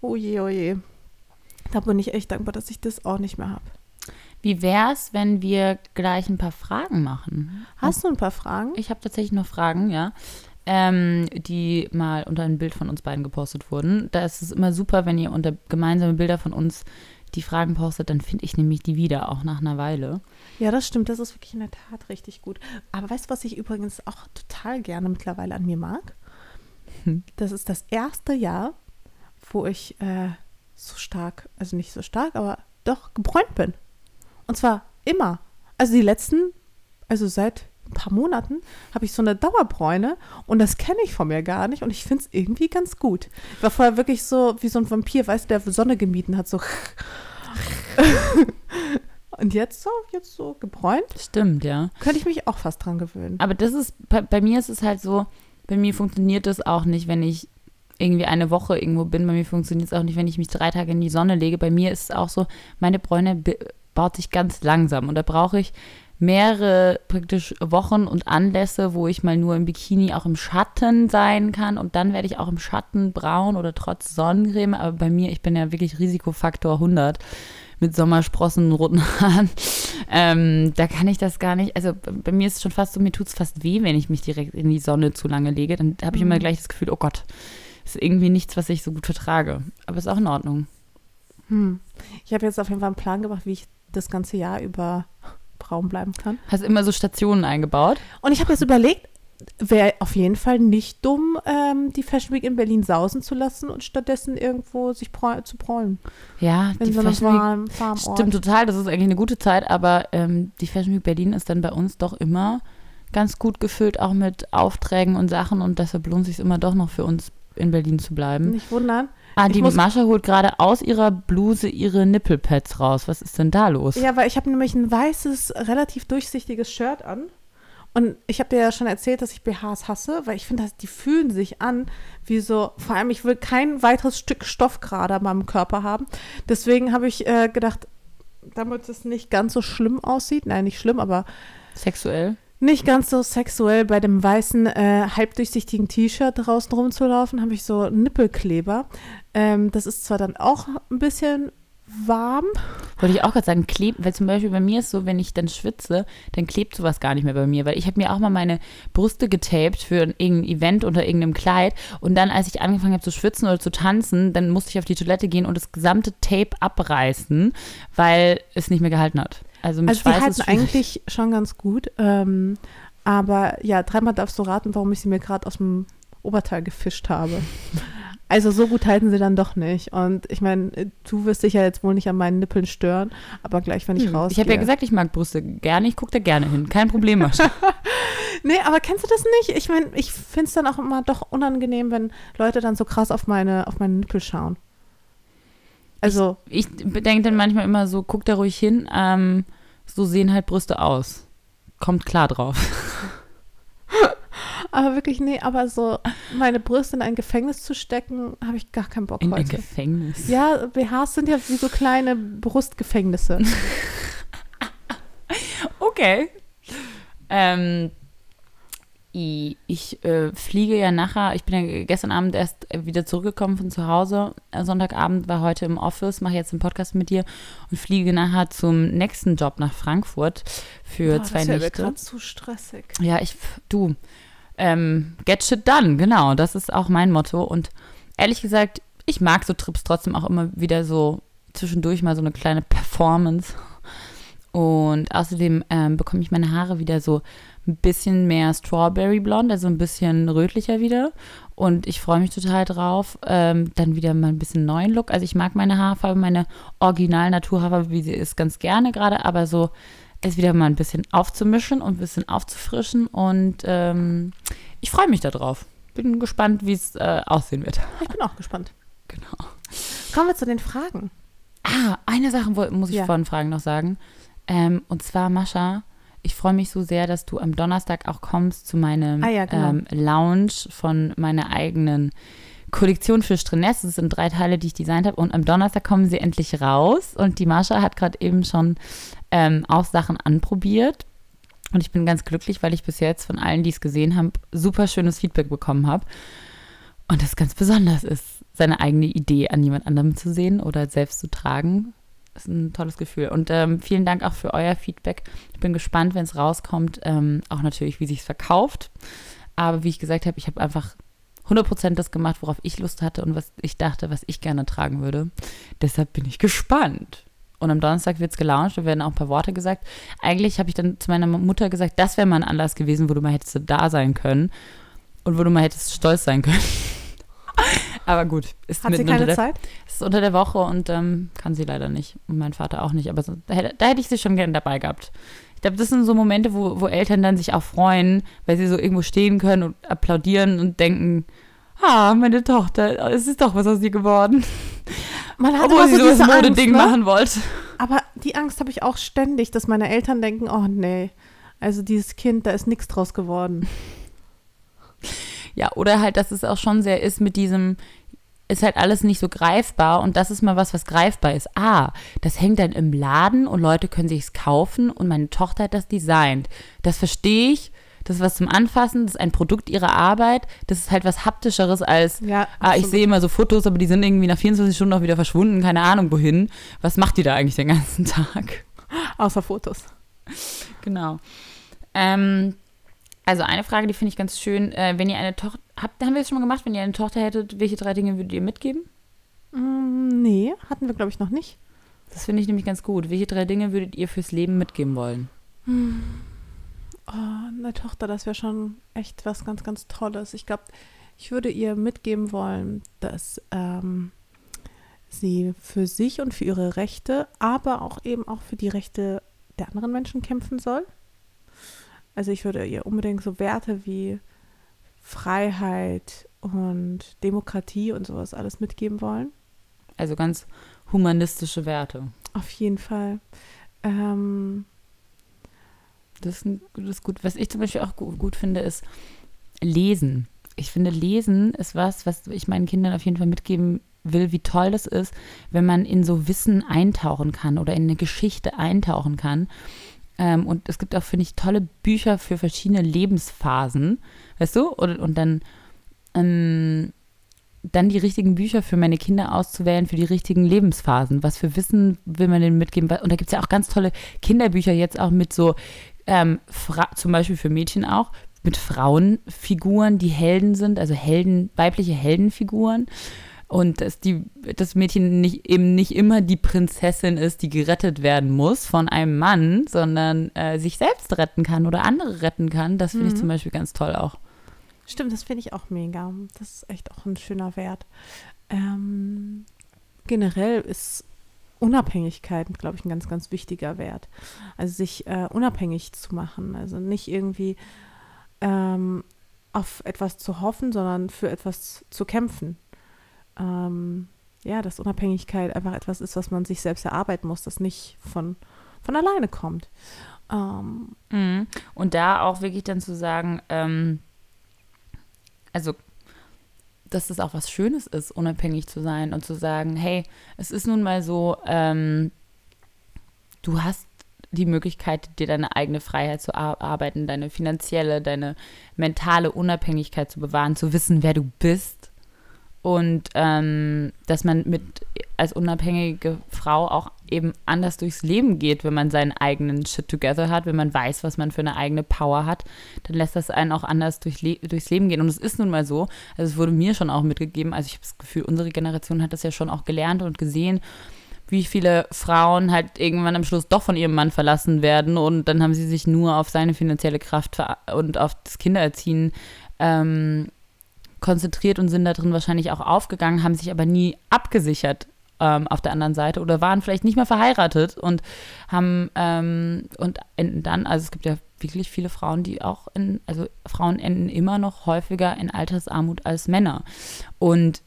Speaker 2: oh je, oh je. Da bin ich echt dankbar, dass ich das auch nicht mehr habe.
Speaker 1: Wie wär's, wenn wir gleich ein paar Fragen machen?
Speaker 2: Hast du ein paar Fragen?
Speaker 1: Ich habe tatsächlich noch Fragen, ja. Ähm, die mal unter ein Bild von uns beiden gepostet wurden. Da ist es immer super, wenn ihr unter gemeinsame Bilder von uns die Fragen postet, dann finde ich nämlich die wieder, auch nach einer Weile.
Speaker 2: Ja, das stimmt. Das ist wirklich in der Tat richtig gut. Aber weißt du, was ich übrigens auch total gerne mittlerweile an mir mag? Das ist das erste Jahr, wo ich äh, so stark, also nicht so stark, aber doch gebräunt bin. Und zwar immer. Also die letzten, also seit ein paar Monaten, habe ich so eine Dauerbräune und das kenne ich von mir gar nicht und ich finde es irgendwie ganz gut. Ich war vorher wirklich so wie so ein Vampir, weißt du, der Sonne gemieden hat, so. und jetzt so, jetzt so gebräunt,
Speaker 1: Stimmt, ja.
Speaker 2: könnte ich mich auch fast dran gewöhnen.
Speaker 1: Aber das ist, bei, bei mir ist es halt so, bei mir funktioniert das auch nicht, wenn ich irgendwie eine Woche irgendwo bin. Bei mir funktioniert es auch nicht, wenn ich mich drei Tage in die Sonne lege. Bei mir ist es auch so, meine Bräune baut sich ganz langsam und da brauche ich mehrere praktisch Wochen und Anlässe, wo ich mal nur im Bikini auch im Schatten sein kann und dann werde ich auch im Schatten braun oder trotz Sonnencreme. Aber bei mir, ich bin ja wirklich Risikofaktor 100 mit Sommersprossen, roten Haaren. Ähm, da kann ich das gar nicht. Also bei mir ist es schon fast so, mir tut es fast weh, wenn ich mich direkt in die Sonne zu lange lege. Dann habe ich immer gleich das Gefühl, oh Gott, ist irgendwie nichts, was ich so gut vertrage. Aber ist auch in Ordnung.
Speaker 2: Hm. Ich habe jetzt auf jeden Fall einen Plan gemacht, wie ich das ganze Jahr über braun bleiben kann.
Speaker 1: Hast immer so Stationen eingebaut?
Speaker 2: Und ich habe jetzt überlegt, wäre auf jeden Fall nicht dumm, ähm, die Fashion Week in Berlin sausen zu lassen und stattdessen irgendwo sich zu bräunen.
Speaker 1: Ja,
Speaker 2: In
Speaker 1: die
Speaker 2: so
Speaker 1: Fashion Week
Speaker 2: warmen, warmen Ort.
Speaker 1: Stimmt total, das ist eigentlich eine gute Zeit, aber ähm, die Fashion Week Berlin ist dann bei uns doch immer ganz gut gefüllt, auch mit Aufträgen und Sachen und deshalb lohnt sich immer doch noch für uns in Berlin zu bleiben.
Speaker 2: Nicht wundern.
Speaker 1: Ah, die Mascha holt gerade aus ihrer Bluse ihre Nippelpads raus. Was ist denn da los?
Speaker 2: Ja, weil ich habe nämlich ein weißes, relativ durchsichtiges Shirt an. Und ich habe dir ja schon erzählt, dass ich BHs hasse, weil ich finde, die fühlen sich an wie so, vor allem ich will kein weiteres Stück Stoff gerade an meinem Körper haben. Deswegen habe ich äh, gedacht, damit es nicht ganz so schlimm aussieht, nein, nicht schlimm, aber
Speaker 1: Sexuell?
Speaker 2: Nicht ganz so sexuell bei dem weißen, äh, halbdurchsichtigen T-Shirt draußen rumzulaufen, habe ich so Nippelkleber. Ähm, das ist zwar dann auch ein bisschen warm,
Speaker 1: Wollte ich auch gerade sagen, klebt, weil zum Beispiel bei mir ist so, wenn ich dann schwitze, dann klebt sowas gar nicht mehr bei mir, weil ich habe mir auch mal meine Brüste getaped für irgendein Event unter irgendeinem Kleid und dann, als ich angefangen habe zu schwitzen oder zu tanzen, dann musste ich auf die Toilette gehen und das gesamte Tape abreißen, weil es nicht mehr gehalten hat. Also mit
Speaker 2: Also
Speaker 1: Schweiß
Speaker 2: halten
Speaker 1: ist schwierig.
Speaker 2: eigentlich schon ganz gut. Ähm, aber ja, dreimal darfst du raten, warum ich sie mir gerade aus dem Oberteil gefischt habe. Also so gut halten sie dann doch nicht. Und ich meine, du wirst dich ja jetzt wohl nicht an meinen Nippeln stören, aber gleich, wenn ich
Speaker 1: Hm,
Speaker 2: rausgehe.
Speaker 1: Ich habe ja gesagt, ich mag Brüste gerne, ich gucke da gerne hin. Kein Problem, Mascha.
Speaker 2: Nee, aber kennst du das nicht? Ich meine, ich finde es dann auch immer doch unangenehm, wenn Leute dann so krass auf meine, auf meine Nippel schauen. Also,
Speaker 1: Ich denke dann manchmal immer so, guck da ruhig hin, ähm, so sehen halt Brüste aus. Kommt klar drauf.
Speaker 2: aber wirklich, nee, aber so meine Brüste in ein Gefängnis zu stecken, habe ich gar keinen Bock
Speaker 1: In ein
Speaker 2: heute.
Speaker 1: Gefängnis.
Speaker 2: Ja, BHs sind ja wie so kleine Brustgefängnisse.
Speaker 1: Okay. Ähm, i- ich äh, fliege ja nachher, ich bin ja gestern Abend erst wieder zurückgekommen von zu Hause. Äh, Sonntagabend war heute im Office, mache jetzt einen Podcast mit dir und fliege nachher zum nächsten Job nach Frankfurt für
Speaker 2: Boah,
Speaker 1: zwei
Speaker 2: das
Speaker 1: Nächte.
Speaker 2: gerade zu stressig.
Speaker 1: Ja, ich, du, ähm, get shit done, genau, das ist auch mein Motto. Und ehrlich gesagt, ich mag so Trips trotzdem auch immer wieder so zwischendurch mal so eine kleine Performance. Und außerdem ähm, bekomme ich meine Haare wieder so ein bisschen mehr Strawberry Blond, also ein bisschen rötlicher wieder. Und ich freue mich total drauf. Ähm, dann wieder mal ein bisschen neuen Look. Also ich mag meine Haarfarbe, meine original Naturhaarfarbe, wie sie ist, ganz gerne gerade, aber so es wieder mal ein bisschen aufzumischen und ein bisschen aufzufrischen. Und ähm, ich freue mich darauf. Bin gespannt, wie es äh, aussehen wird.
Speaker 2: Ich bin auch gespannt.
Speaker 1: Genau.
Speaker 2: Kommen wir zu den Fragen.
Speaker 1: Ah, eine Sache muss ich
Speaker 2: Ja.
Speaker 1: vor den Fragen noch sagen. Ähm, und zwar, Mascha, ich freue mich so sehr, dass du am Donnerstag auch kommst zu meinem
Speaker 2: Ah ja, genau.
Speaker 1: ähm, Lounge von meiner eigenen Kollektion für Streness. Das sind drei Teile, die ich designt habe. Und am Donnerstag kommen sie endlich raus. Und die Mascha hat gerade eben schon ähm, auch Sachen anprobiert. Und ich bin ganz glücklich, weil ich bis jetzt von allen, die es gesehen haben, super schönes Feedback bekommen habe. Und das ganz besonders ist, seine eigene Idee an jemand anderem zu sehen oder selbst zu tragen. Ist ein tolles Gefühl. Und ähm, vielen Dank auch für euer Feedback. Ich bin gespannt, wenn es rauskommt, ähm, auch natürlich, wie sich verkauft. Aber wie ich gesagt habe, ich habe einfach 100% das gemacht, worauf ich Lust hatte und was ich dachte, was ich gerne tragen würde. Deshalb bin ich gespannt. Und am Donnerstag wird es gelauncht, da werden auch ein paar Worte gesagt. Eigentlich habe ich dann zu meiner Mutter gesagt, das wäre mal ein Anlass gewesen, wo du mal hättest da sein können und wo du mal hättest stolz sein können. Aber gut, ist
Speaker 2: Hat sie keine
Speaker 1: der,
Speaker 2: Zeit?
Speaker 1: es ist unter der Woche und ähm, kann sie leider nicht. Und mein Vater auch nicht. Aber so, da, hätte, da hätte ich sie schon gerne dabei gehabt. Ich glaube, das sind so Momente, wo, wo Eltern dann sich auch freuen, weil sie so irgendwo stehen können und applaudieren und denken, ah, meine Tochter, es ist doch was aus ihr geworden.
Speaker 2: Man hat
Speaker 1: Obwohl sie so das Modeding
Speaker 2: ne?
Speaker 1: machen wollte.
Speaker 2: Aber die Angst habe ich auch ständig, dass meine Eltern denken, oh nee, also dieses Kind, da ist nichts draus geworden.
Speaker 1: Ja, oder halt, dass es auch schon sehr ist mit diesem, ist halt alles nicht so greifbar und das ist mal was, was greifbar ist. Ah, das hängt dann im Laden und Leute können sich's kaufen und meine Tochter hat das designt. Das verstehe ich. Das ist was zum Anfassen, das ist ein Produkt ihrer Arbeit. Das ist halt was haptischeres als,
Speaker 2: Ja,
Speaker 1: ah, ich sehe immer so Fotos, aber die sind irgendwie nach 24 Stunden auch wieder verschwunden, keine Ahnung wohin. Was macht die da eigentlich den ganzen Tag?
Speaker 2: Außer Fotos.
Speaker 1: Genau. Ähm, also eine Frage, die finde ich ganz schön. Äh, wenn ihr eine Tochter, habt, haben wir das schon mal gemacht, wenn ihr eine Tochter hättet, welche drei Dinge würdet ihr mitgeben?
Speaker 2: Mm, nee, hatten wir, glaube ich, noch nicht.
Speaker 1: Das finde ich nämlich ganz gut. Welche drei Dinge würdet ihr fürs Leben mitgeben wollen?
Speaker 2: Oh, eine Tochter, das wäre schon echt was ganz, ganz Tolles. Ich glaube, ich würde ihr mitgeben wollen, dass ähm, sie für sich und für ihre Rechte, aber auch eben auch für die Rechte der anderen Menschen kämpfen soll. Also ich würde ihr unbedingt so Werte wie Freiheit und Demokratie und sowas alles mitgeben wollen.
Speaker 1: Also ganz humanistische Werte.
Speaker 2: Auf jeden Fall. Ähm,
Speaker 1: Das ist, das ist gut. Was ich zum Beispiel auch gut, gut finde, ist Lesen. Ich finde, Lesen ist was, was ich meinen Kindern auf jeden Fall mitgeben will, wie toll das ist, wenn man in so Wissen eintauchen kann oder in eine Geschichte eintauchen kann. Ähm, und es gibt auch, finde ich, tolle Bücher für verschiedene Lebensphasen, weißt du? Und, und dann, ähm, dann die richtigen Bücher für meine Kinder auszuwählen für die richtigen Lebensphasen. Was für Wissen will man denen mitgeben? Und da gibt es ja auch ganz tolle Kinderbücher jetzt auch mit so, ähm, zum Beispiel für Mädchen auch, mit Frauenfiguren, die Helden sind, also Helden, weibliche Heldenfiguren. Und dass die, das Mädchen nicht, eben nicht immer die Prinzessin ist, die gerettet werden muss von einem Mann, sondern äh, sich selbst retten kann oder andere retten kann. Das finde ich
Speaker 2: Mhm.
Speaker 1: zum Beispiel ganz toll auch.
Speaker 2: Stimmt, das finde ich auch mega. Das ist echt auch ein schöner Wert. Ähm, generell ist Unabhängigkeit, glaube ich, ein ganz, ganz wichtiger Wert. Also sich äh, unabhängig zu machen. Also nicht irgendwie ähm, auf etwas zu hoffen, sondern für etwas zu kämpfen. Ähm, ja, dass Unabhängigkeit einfach etwas ist, was man sich selbst erarbeiten muss, das nicht von, von alleine kommt. Ähm,
Speaker 1: Mhm. Und da auch wirklich dann zu sagen, ähm, also, dass es auch was Schönes ist, unabhängig zu sein und zu sagen, hey, es ist nun mal so, ähm, du hast die Möglichkeit, dir deine eigene Freiheit zu erarbeiten, deine finanzielle, deine mentale Unabhängigkeit zu bewahren, zu wissen, wer du bist. Und ähm, dass man mit als unabhängige Frau auch eben anders durchs Leben geht, wenn man seinen eigenen Shit together hat, wenn man weiß, was man für eine eigene Power hat, dann lässt das einen auch anders durch Le durchs Leben gehen. Und es ist nun mal so, also es wurde mir schon auch mitgegeben, also ich habe das Gefühl, unsere Generation hat das ja schon auch gelernt und gesehen, wie viele Frauen halt irgendwann am Schluss doch von ihrem Mann verlassen werden und dann haben sie sich nur auf seine finanzielle Kraft und auf das Kindererziehen ähm, konzentriert und sind da drin wahrscheinlich auch aufgegangen, haben sich aber nie abgesichert ähm, auf der anderen Seite oder waren vielleicht nicht mehr verheiratet und haben ähm, und enden dann, also es gibt ja wirklich viele Frauen, die auch in, also Frauen enden immer noch häufiger in Altersarmut als Männer. Und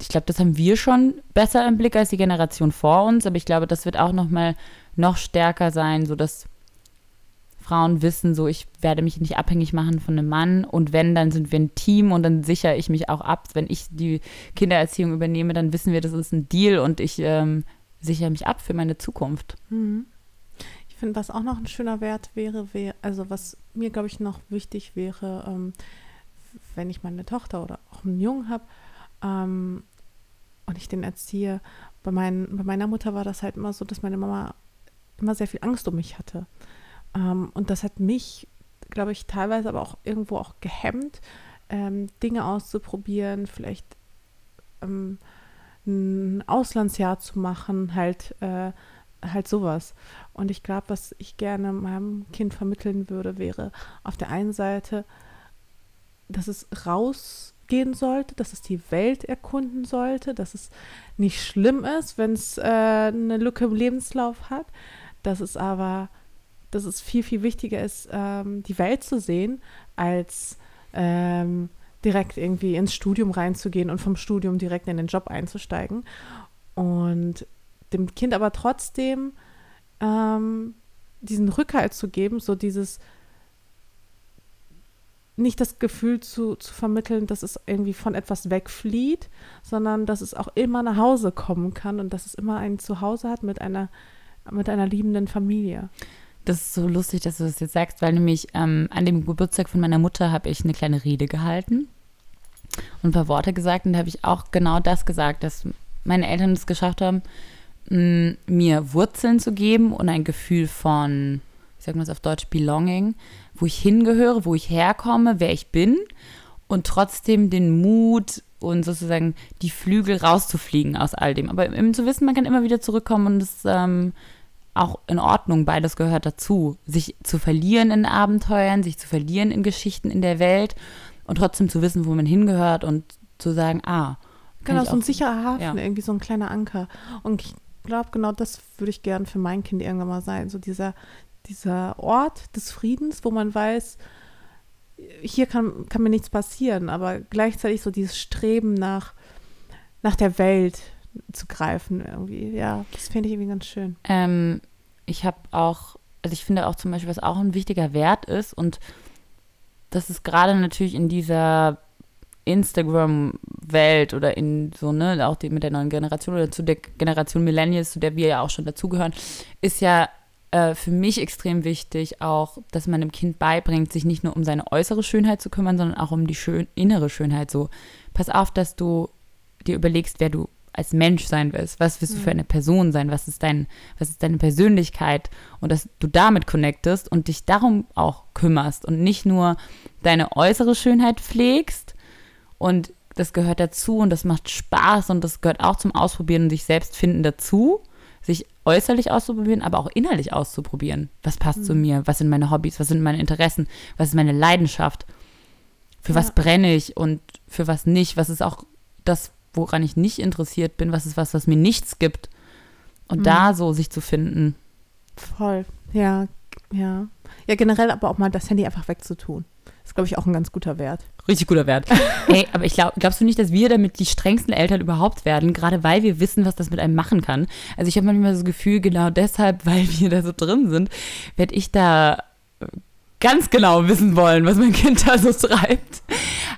Speaker 1: ich glaube, das haben wir schon besser im Blick als die Generation vor uns, aber ich glaube, das wird auch noch mal noch stärker sein, so dass Frauen wissen, so ich werde mich nicht abhängig machen von einem Mann und wenn, dann sind wir ein Team und dann sichere ich mich auch ab. Wenn ich die Kindererziehung übernehme, dann wissen wir, das ist ein Deal und ich ähm, sichere mich ab für meine Zukunft.
Speaker 2: Mhm. Ich finde, was auch noch ein schöner Wert wäre, wäre also was mir, glaube ich, noch wichtig wäre, ähm, wenn ich meine Tochter oder auch einen Jungen habe ähm, und ich den erziehe. Bei, mein, bei meiner Mutter war das halt immer so, dass meine Mama immer sehr viel Angst um mich hatte. Ähm, und das hat mich, glaube ich, teilweise aber auch irgendwo auch gehemmt, ähm, Dinge auszuprobieren, vielleicht ähm, ein Auslandsjahr zu machen, halt, äh, halt sowas. Und ich glaube, was ich gerne meinem Kind vermitteln würde, wäre auf der einen Seite, dass es rausgehen sollte, dass es die Welt erkunden sollte, dass es nicht schlimm ist, wenn es äh, eine Lücke im Lebenslauf hat, dass es aber dass es viel, viel wichtiger ist, ähm, die Welt zu sehen, als ähm, direkt irgendwie ins Studium reinzugehen und vom Studium direkt in den Job einzusteigen. Und dem Kind aber trotzdem ähm, diesen Rückhalt zu geben, so dieses nicht das Gefühl zu, zu vermitteln, dass es irgendwie von etwas wegflieht, sondern dass es auch immer nach Hause kommen kann und dass es immer ein Zuhause hat mit einer, mit einer liebenden Familie.
Speaker 1: Das ist so lustig, dass du das jetzt sagst, weil nämlich ähm, an dem Geburtstag von meiner Mutter habe ich eine kleine Rede gehalten und ein paar Worte gesagt und da habe ich auch genau das gesagt, dass meine Eltern es geschafft haben, mh, mir Wurzeln zu geben und ein Gefühl von, wie sagt man es auf Deutsch, Belonging, wo ich hingehöre, wo ich herkomme, wer ich bin und trotzdem den Mut und sozusagen die Flügel rauszufliegen aus all dem. Aber eben zu wissen, man kann immer wieder zurückkommen und es ähm, auch in Ordnung, beides gehört dazu. Sich zu verlieren in Abenteuern, sich zu verlieren in Geschichten in der Welt und trotzdem zu wissen, wo man hingehört und zu sagen, ah.
Speaker 2: Genau, so ein sicherer Hafen, ja. irgendwie so ein kleiner Anker. Und ich glaube, genau das würde ich gern für mein Kind irgendwann mal sein. So dieser, dieser Ort des Friedens, wo man weiß, hier kann, kann mir nichts passieren, aber gleichzeitig so dieses Streben nach, nach der Welt, zu greifen irgendwie. Ja, das finde ich irgendwie ganz schön.
Speaker 1: Ähm, ich habe auch, also ich finde auch zum Beispiel, was auch ein wichtiger Wert ist und das ist gerade natürlich in dieser Instagram-Welt oder in so, ne, auch die, mit der neuen Generation oder zu der Generation Millennials, zu der wir ja auch schon dazugehören, ist ja äh, für mich extrem wichtig auch, dass man dem Kind beibringt, sich nicht nur um seine äußere Schönheit zu kümmern, sondern auch um die schön, innere Schönheit. So, pass auf, dass du dir überlegst, wer du als Mensch sein willst. Was willst du für mhm. eine Person sein? Was ist dein, was ist deine Persönlichkeit? Und dass du damit connectest und dich darum auch kümmerst und nicht nur deine äußere Schönheit pflegst und das gehört dazu und das macht Spaß und das gehört auch zum Ausprobieren und sich selbst finden dazu, sich äußerlich auszuprobieren, aber auch innerlich auszuprobieren. Was passt mhm. zu mir? Was sind meine Hobbys? Was sind meine Interessen? Was ist meine Leidenschaft? Für ja. was brenne ich und für was nicht? Was ist auch das, woran ich nicht interessiert bin, was ist was, was mir nichts gibt. Und mhm. da so sich zu finden.
Speaker 2: Voll, ja, ja. Ja, generell aber auch mal das Handy einfach wegzutun. Ist, glaube ich, auch ein ganz guter Wert.
Speaker 1: Richtig guter Wert. hey, aber ich glaube, glaubst du nicht, dass wir damit die strengsten Eltern überhaupt werden, gerade weil wir wissen, was das mit einem machen kann? Also ich habe manchmal das Gefühl, genau deshalb, weil wir da so drin sind, werde ich da ganz genau wissen wollen, was mein Kind da so treibt.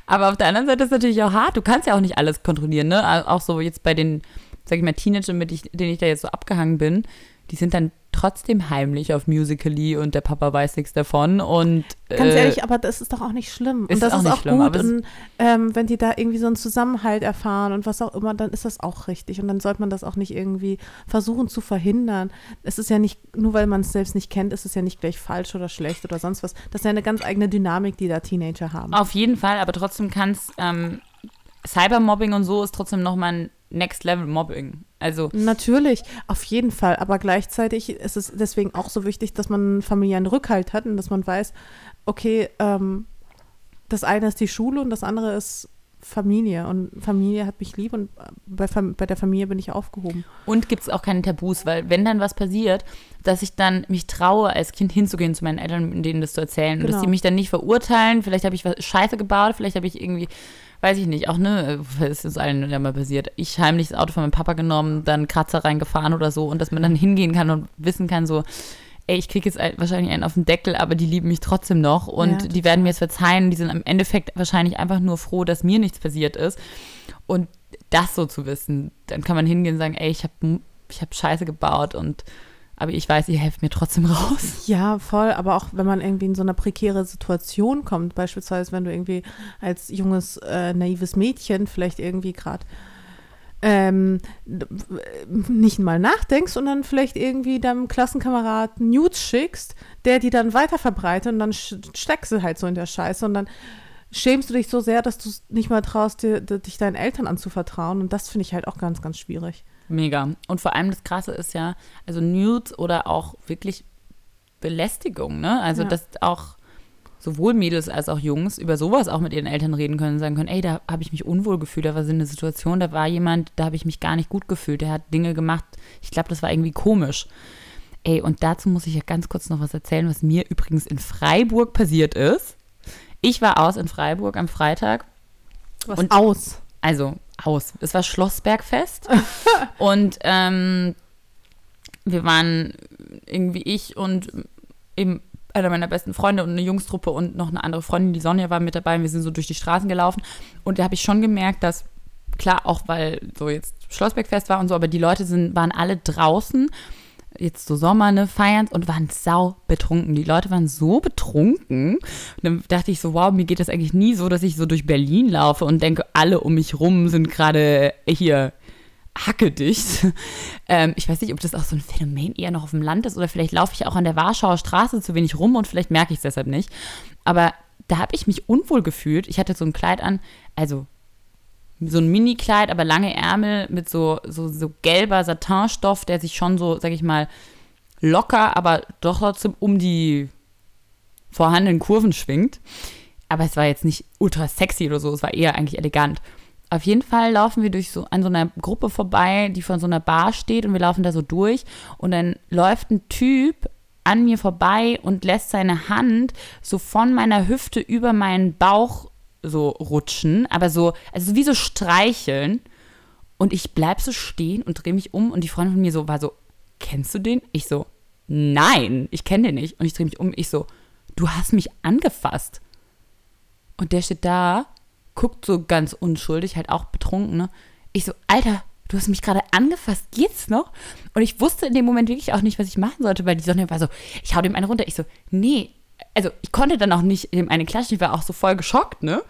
Speaker 1: Aber auf der anderen Seite ist es natürlich auch hart. Du kannst ja auch nicht alles kontrollieren, ne? Auch so jetzt bei den, sag ich mal, Teenagern, mit denen ich da jetzt so abgehangen bin, die sind dann trotzdem heimlich auf Musically und der Papa weiß nichts davon. Und,
Speaker 2: Ganz äh, ehrlich, aber das ist doch auch nicht schlimm.
Speaker 1: Ist
Speaker 2: und das
Speaker 1: auch
Speaker 2: ist
Speaker 1: nicht
Speaker 2: auch
Speaker 1: schlimm,
Speaker 2: gut. Und ähm, wenn die da irgendwie so einen Zusammenhalt erfahren und was auch immer, dann ist das auch richtig. Und dann sollte man das auch nicht irgendwie versuchen zu verhindern. Es ist ja nicht, nur weil man es selbst nicht kennt, ist es ja nicht gleich falsch oder schlecht oder sonst was. Das ist ja eine ganz eigene Dynamik, die da Teenager haben.
Speaker 1: Auf jeden Fall, aber trotzdem kann es ähm, Cybermobbing und so ist trotzdem nochmal ein Next Level Mobbing. Also
Speaker 2: natürlich, auf jeden Fall. Aber gleichzeitig ist es deswegen auch so wichtig, dass man einen familiären Rückhalt hat und dass man weiß, okay, ähm, das eine ist die Schule und das andere ist Familie. Und Familie hat mich lieb und bei, bei der Familie bin ich aufgehoben.
Speaker 1: Und gibt es auch keine Tabus, weil wenn dann was passiert, dass ich dann mich traue, als Kind hinzugehen zu meinen Eltern, denen das zu erzählen. Genau. Und dass die mich dann nicht verurteilen. Vielleicht habe ich was Scheiße gebaut, vielleicht habe ich irgendwie weiß ich nicht, auch ne, es ist allen ja mal passiert. Ich heimlich das Auto von meinem Papa genommen, dann Kratzer reingefahren oder so und dass man dann hingehen kann und wissen kann, so, ey, ich kriege jetzt wahrscheinlich einen auf den Deckel, aber die lieben mich trotzdem noch und ja, die werden mir jetzt verzeihen. Die sind im Endeffekt wahrscheinlich einfach nur froh, dass mir nichts passiert ist. Und das so zu wissen, dann kann man hingehen und sagen, ey, ich habe ich hab Scheiße gebaut und aber ich weiß, ihr helft mir trotzdem raus.
Speaker 2: Ja, voll. Aber auch wenn man irgendwie in so eine prekäre Situation kommt, beispielsweise wenn du irgendwie als junges, äh, naives Mädchen vielleicht irgendwie gerade ähm, nicht mal nachdenkst und dann vielleicht irgendwie deinem Klassenkameraden Nudes schickst, der die dann weiter verbreitet und dann steckst du halt so in der Scheiße und dann schämst du dich so sehr, dass du nicht mal traust, dir, dich deinen Eltern anzuvertrauen und das finde ich halt auch ganz, ganz schwierig.
Speaker 1: Mega. Und vor allem das Krasse ist ja, also Nudes oder auch wirklich Belästigung, ne? Also, ja. dass auch sowohl Mädels als auch Jungs über sowas auch mit ihren Eltern reden können und sagen können, ey, da habe ich mich unwohl gefühlt, da war so eine Situation, da war jemand, da habe ich mich gar nicht gut gefühlt, der hat Dinge gemacht, ich glaube, das war irgendwie komisch. Ey, und dazu muss ich ja ganz kurz noch was erzählen, was mir übrigens in Freiburg passiert ist. Ich war aus in Freiburg am Freitag.
Speaker 2: Was und aus?
Speaker 1: Also aus. Es war Schlossbergfest. und ähm, wir waren irgendwie ich und eben einer meiner besten Freunde und eine Jungstruppe und noch eine andere Freundin, die Sonja, war mit dabei. Und wir sind so durch die Straßen gelaufen. Und da habe ich schon gemerkt, dass, klar, auch weil so jetzt Schlossbergfest war und so, aber die Leute sind, waren alle draußen, jetzt so Sommer, ne, feiern und waren sau betrunken. Die Leute waren so betrunken. Und dann dachte ich so, wow, mir geht das eigentlich nie so, dass ich so durch Berlin laufe und denke, alle um mich rum sind gerade hier hackedicht. Ähm, ich weiß nicht, ob das auch so ein Phänomen eher noch auf dem Land ist oder vielleicht laufe ich auch an der Warschauer Straße zu wenig rum und vielleicht merke ich es deshalb nicht. Aber da habe ich mich unwohl gefühlt. Ich hatte so ein Kleid an, also so ein Mini-Kleid, aber lange Ärmel mit so, so, so gelber Satinstoff, der sich schon so, sag ich mal, locker, aber doch trotzdem um die vorhandenen Kurven schwingt. Aber es war jetzt nicht ultra sexy oder so, es war eher eigentlich elegant. Auf jeden Fall laufen wir durch so an so einer Gruppe vorbei, die von so einer Bar steht und wir laufen da so durch und dann läuft ein Typ an mir vorbei und lässt seine Hand so von meiner Hüfte über meinen Bauch so rutschen, aber so, also wie so streicheln. Und ich bleib so stehen und drehe mich um und die Freundin von mir so war so, kennst du den? Ich so, nein, ich kenne den nicht. Und ich drehe mich um, ich so, du hast mich angefasst. Und der steht da guckt so ganz unschuldig, halt auch betrunken, ne? Ich so, Alter, du hast mich gerade angefasst, geht's noch? Und ich wusste in dem Moment wirklich auch nicht, was ich machen sollte, weil die Sonne war so, ich hau dem einen runter. Ich so, nee, also ich konnte dann auch nicht dem eine klatschen, ich war auch so voll geschockt, ne?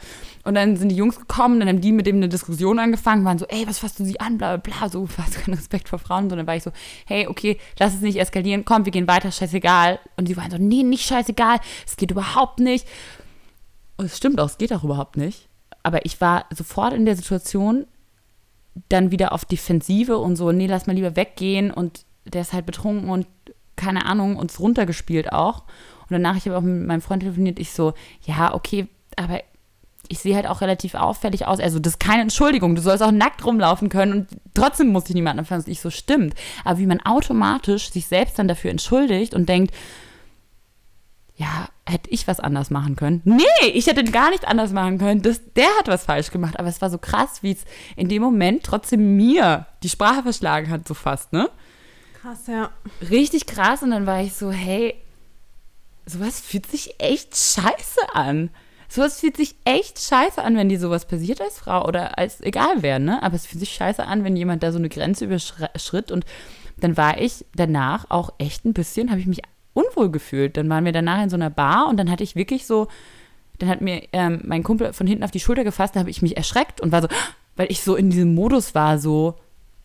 Speaker 1: Und dann sind die Jungs gekommen, dann haben die mit dem eine Diskussion angefangen, waren so, ey, was fasst du sie an, bla bla bla, so, was kein Respekt vor Frauen, sondern war ich so, hey, okay, lass es nicht eskalieren, komm, wir gehen weiter, scheißegal. Und die waren so, nee, nicht scheißegal, es geht überhaupt nicht. Und es stimmt auch, es geht auch überhaupt nicht aber ich war sofort in der Situation, dann wieder auf Defensive und so, nee, lass mal lieber weggehen und der ist halt betrunken und keine Ahnung, uns runtergespielt auch. Und danach, ich habe auch mit meinem Freund telefoniert, ich so, ja, okay, aber ich sehe halt auch relativ auffällig aus. Also, das ist keine Entschuldigung. Du sollst auch nackt rumlaufen können und trotzdem muss dich niemand anfangen, nicht so stimmt. Aber wie man automatisch sich selbst dann dafür entschuldigt und denkt, ja, hätte ich was anders machen können? Nee, ich hätte gar nicht anders machen können. Das, der hat was falsch gemacht. Aber es war so krass, wie es in dem Moment trotzdem mir die Sprache verschlagen hat, so fast, ne?
Speaker 2: Krass, ja.
Speaker 1: Richtig krass. Und dann war ich so, hey, sowas fühlt sich echt scheiße an. Sowas fühlt sich echt scheiße an, wenn dir sowas passiert als Frau oder als egal wer, ne? Aber es fühlt sich scheiße an, wenn jemand da so eine Grenze überschritt. Und dann war ich danach auch echt ein bisschen, habe ich mich unwohl gefühlt. Dann waren wir danach in so einer Bar und dann hatte ich wirklich so, dann hat mir ähm, mein Kumpel von hinten auf die Schulter gefasst, da habe ich mich erschreckt und war so, weil ich so in diesem Modus war, so,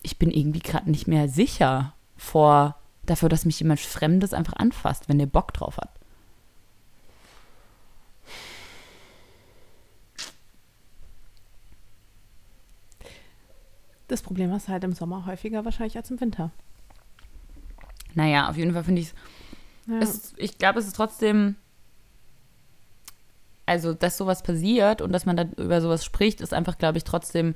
Speaker 1: ich bin irgendwie gerade nicht mehr sicher vor dafür, dass mich jemand Fremdes einfach anfasst, wenn der Bock drauf hat.
Speaker 2: Das Problem ist halt im Sommer häufiger wahrscheinlich als im Winter.
Speaker 1: Naja, auf jeden Fall finde ich es ja. Es, ich glaube, es ist trotzdem, also, dass sowas passiert und dass man da über sowas spricht, ist einfach, glaube ich, trotzdem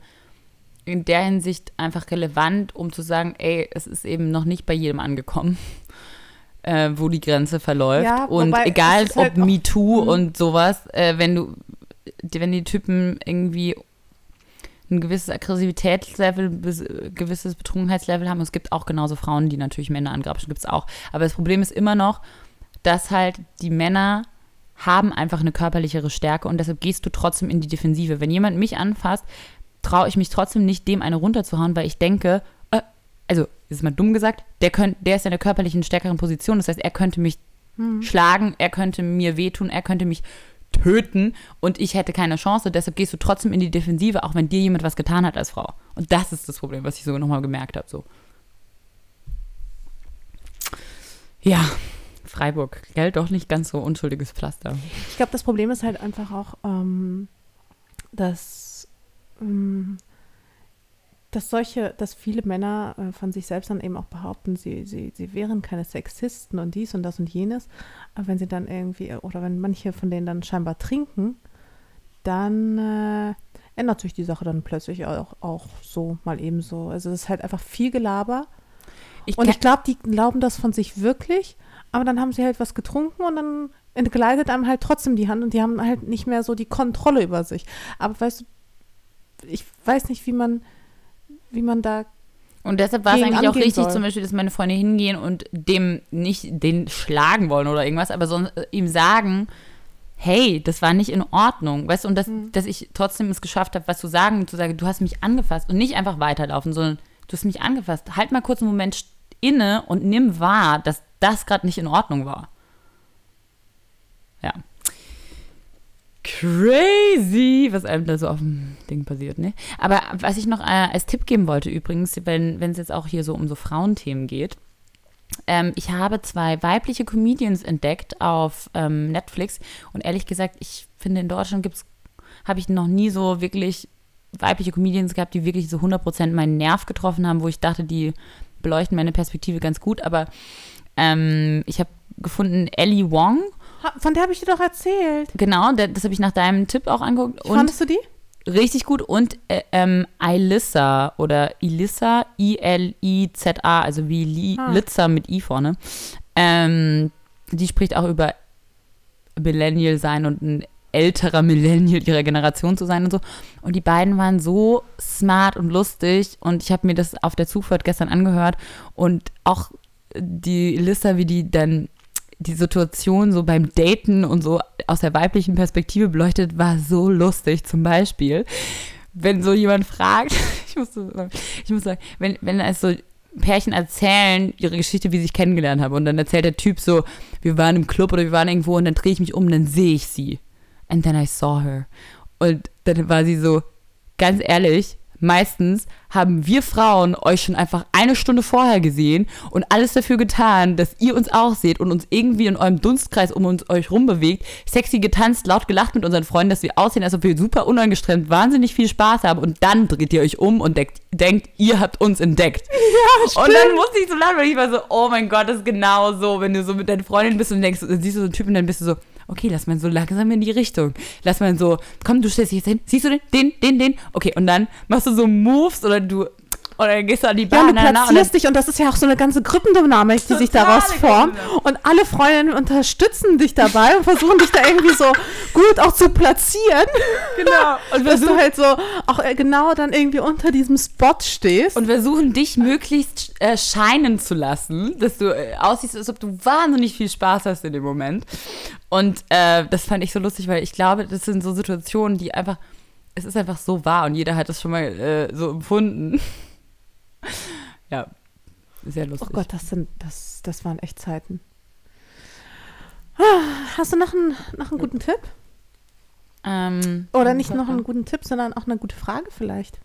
Speaker 1: in der Hinsicht einfach relevant, um zu sagen, ey, es ist eben noch nicht bei jedem angekommen, äh, wo die Grenze verläuft. Ja, und egal, halt ob MeToo mhm. und sowas, äh, wenn du, wenn die Typen irgendwie ein gewisses Aggressivitätslevel, bis, gewisses Betrunkenheitslevel haben. Und es gibt auch genauso Frauen, die natürlich Männer angrapschen, gibt es auch. Aber das Problem ist immer noch, dass halt die Männer haben einfach eine körperlichere Stärke und deshalb gehst du trotzdem in die Defensive. Wenn jemand mich anfasst, traue ich mich trotzdem nicht, dem eine runterzuhauen, weil ich denke, äh, also, ist mal dumm gesagt, der, könnt, der ist in der körperlichen stärkeren Position. Das heißt, er könnte mich hm. schlagen, er könnte mir wehtun, er könnte mich töten und ich hätte keine Chance. Deshalb gehst du trotzdem in die Defensive, auch wenn dir jemand was getan hat als Frau. Und das ist das Problem, was ich sogar nochmal gemerkt habe. So. Ja, Freiburg, gell, doch nicht ganz so unschuldiges Pflaster.
Speaker 2: Ich glaube, das Problem ist halt einfach auch, ähm, dass ähm, dass solche, dass viele Männer äh, von sich selbst dann eben auch behaupten, sie, sie, sie wären keine Sexisten und dies und das und jenes. Aber wenn sie dann irgendwie, oder wenn manche von denen dann scheinbar trinken, dann äh, ändert sich die Sache dann plötzlich auch, auch so, mal eben so. Also es ist halt einfach viel Gelaber. Ich und ich glaube, die glauben das von sich wirklich, aber dann haben sie halt was getrunken und dann entgleitet einem halt trotzdem die Hand und die haben halt nicht mehr so die Kontrolle über sich. Aber weißt du, ich weiß nicht, wie man wie man da
Speaker 1: und deshalb war es eigentlich auch richtig, soll. zum Beispiel, dass meine Freunde hingehen und dem nicht den schlagen wollen oder irgendwas, aber sonst äh, ihm sagen, hey, das war nicht in Ordnung, weißt du, und dass, mhm. dass ich trotzdem es geschafft habe, was zu sagen, zu sagen, du hast mich angefasst und nicht einfach weiterlaufen, sondern du hast mich angefasst. Halt mal kurz einen Moment inne und nimm wahr, dass das gerade nicht in Ordnung war. Ja. Crazy, was einem da so auf dem Ding passiert, ne? Aber was ich noch äh, als Tipp geben wollte übrigens, wenn es jetzt auch hier so um so Frauenthemen geht, ähm, ich habe zwei weibliche Comedians entdeckt auf ähm, Netflix und ehrlich gesagt, ich finde in Deutschland gibt's, habe ich noch nie so wirklich weibliche Comedians gehabt, die wirklich so 100% meinen Nerv getroffen haben, wo ich dachte, die beleuchten meine Perspektive ganz gut, aber ähm, ich habe gefunden Ellie Wong
Speaker 2: von der habe ich dir doch erzählt.
Speaker 1: Genau, das habe ich nach deinem Tipp auch angeguckt.
Speaker 2: Und Fandest du die?
Speaker 1: Richtig gut. Und äh, ähm, Ilissa oder Ilissa, I-L-I-Z-A, also wie Li ah. Litza mit I vorne. Ähm, die spricht auch über Millennial sein und ein älterer Millennial ihrer Generation zu sein und so. Und die beiden waren so smart und lustig und ich habe mir das auf der Zufahrt gestern angehört und auch die Lissa, wie die dann die Situation so beim Daten und so aus der weiblichen Perspektive beleuchtet, war so lustig. Zum Beispiel, wenn so jemand fragt, ich muss, so, ich muss sagen, wenn, wenn also Pärchen erzählen ihre Geschichte, wie sie sich kennengelernt haben und dann erzählt der Typ so, wir waren im Club oder wir waren irgendwo und dann drehe ich mich um und dann sehe ich sie. And then I saw her. Und dann war sie so, ganz ehrlich, meistens haben wir Frauen euch schon einfach eine Stunde vorher gesehen und alles dafür getan, dass ihr uns auch seht und uns irgendwie in eurem Dunstkreis um uns euch rumbewegt, sexy getanzt, laut gelacht mit unseren Freunden, dass wir aussehen, als ob wir super unangestrengt wahnsinnig viel Spaß haben und dann dreht ihr euch um und denkt, denkt ihr habt uns entdeckt. Ja, stimmt. Und dann musste ich so lachen, weil ich war so, oh mein Gott, das ist genau so, wenn du so mit deinen Freundinnen bist und denkst, siehst du so einen Typen, dann bist du so, okay, lass mal so langsam in die Richtung. Lass mal so, komm, du stellst dich jetzt hin, siehst du den, den, den, den, okay, und dann machst du so Moves oder du oder dann gehst du an die Bahn.
Speaker 2: Ja, du platzierst und dich und das ist ja auch so eine ganze Gruppendynamik, die sich daraus formt. Und alle Freundinnen unterstützen dich dabei und versuchen dich da irgendwie so gut auch zu platzieren. Genau. Und dass du halt so auch äh, genau dann irgendwie unter diesem Spot stehst.
Speaker 1: Und versuchen dich möglichst äh, scheinen zu lassen, dass du äh, aussiehst, als ob du wahnsinnig viel Spaß hast in dem Moment. Und äh, das fand ich so lustig, weil ich glaube, das sind so Situationen, die einfach, es ist einfach so wahr und jeder hat das schon mal äh, so empfunden. ja, sehr lustig.
Speaker 2: Oh Gott, das, sind, das, das waren echt Zeiten. Ah, hast du noch einen, noch einen guten Tipp? Ähm, Oder nicht noch einen guten Tipp, sondern auch eine gute Frage vielleicht.